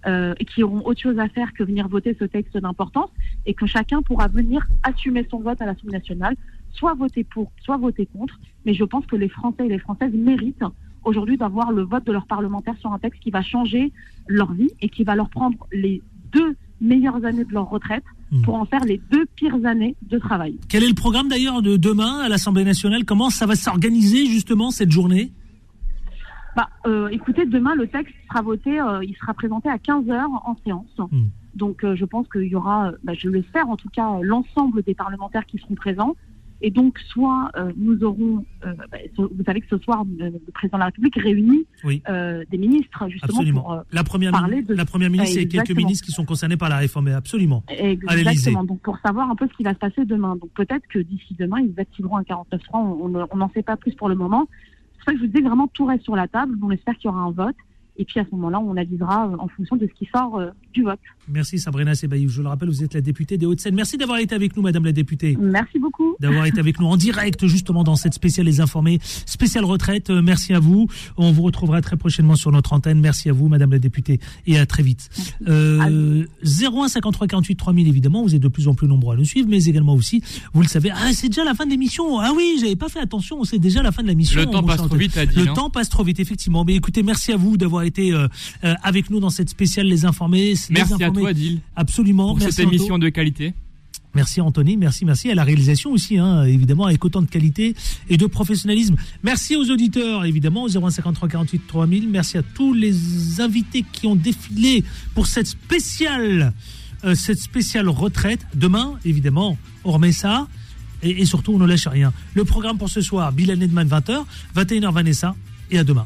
euh, et qui auront autre chose à faire que venir voter ce texte d'importance et que chacun pourra venir assumer son vote à l'Assemblée nationale, soit voter pour, soit voter contre. Mais je pense que les Français et les Françaises méritent aujourd'hui d'avoir le vote de leurs parlementaires sur un texte qui va changer leur vie et qui va leur prendre les deux meilleures années de leur retraite pour en faire les deux pires années de travail. Quel est le programme d'ailleurs de demain à l'Assemblée nationale? Comment ça va s'organiser justement cette journée? Bah, euh, écoutez, demain, le texte sera voté, euh, il sera présenté à 15h en séance. Donc, euh, je pense qu'il y aura, bah, je l'espère en tout cas, l'ensemble des parlementaires qui seront présents. Et donc, soit euh, nous aurons, euh, bah, ce- vous savez que ce soir, le président de la République réunit Oui. euh, des ministres justement Absolument. pour la première, parler de la première ministre et quelques ministres qui sont concernés par la réforme, absolument. À. Exactement. Donc pour savoir un peu ce qui va se passer demain. Donc peut-être que d'ici demain, ils activeront un 49.3. On on- n'en sait pas plus pour le moment. C'est pour ça que je vous dis vraiment tout reste sur la table. On espère qu'il y aura un vote. Et puis à ce moment-là, on avisera en fonction de ce qui sort du vote. Merci Sabrina Sebaï. Je le rappelle, vous êtes la députée des Hauts-de-Seine. Merci d'avoir été avec nous, Madame la députée. Merci beaucoup. D'avoir été avec nous en direct, justement, dans cette spéciale Les Informés, spéciale retraite. Euh, Merci à vous. On vous retrouvera très prochainement sur notre antenne. Merci à vous, Madame la députée, et à très vite. Euh, 01 53 48 3000, évidemment. Vous êtes de plus en plus nombreux à nous suivre, mais également aussi, vous le savez, ah, c'est déjà la fin de l'émission. Ah oui, j'avais pas fait attention. C'est déjà la fin de l'émission. Le temps passe trop vite, Le hein. temps passe trop vite, effectivement. Mais écoutez, merci à vous d'avoir d'avoir été euh, euh, avec nous dans cette spéciale Les Informés. Merci à toi, Adil. Absolument. Pour merci cette émission de qualité. Merci Anthony, merci, merci à la réalisation aussi, hein, évidemment, avec autant de qualité et de professionnalisme. Merci aux auditeurs, évidemment, au 0153 48 3000. Merci à tous les invités qui ont défilé pour cette spéciale, euh, cette spéciale retraite. Demain, évidemment, on remet ça. Et, et surtout, on ne lâche rien. Le programme pour ce soir, Bill Edman, 20h, 21h Vanessa, et à demain.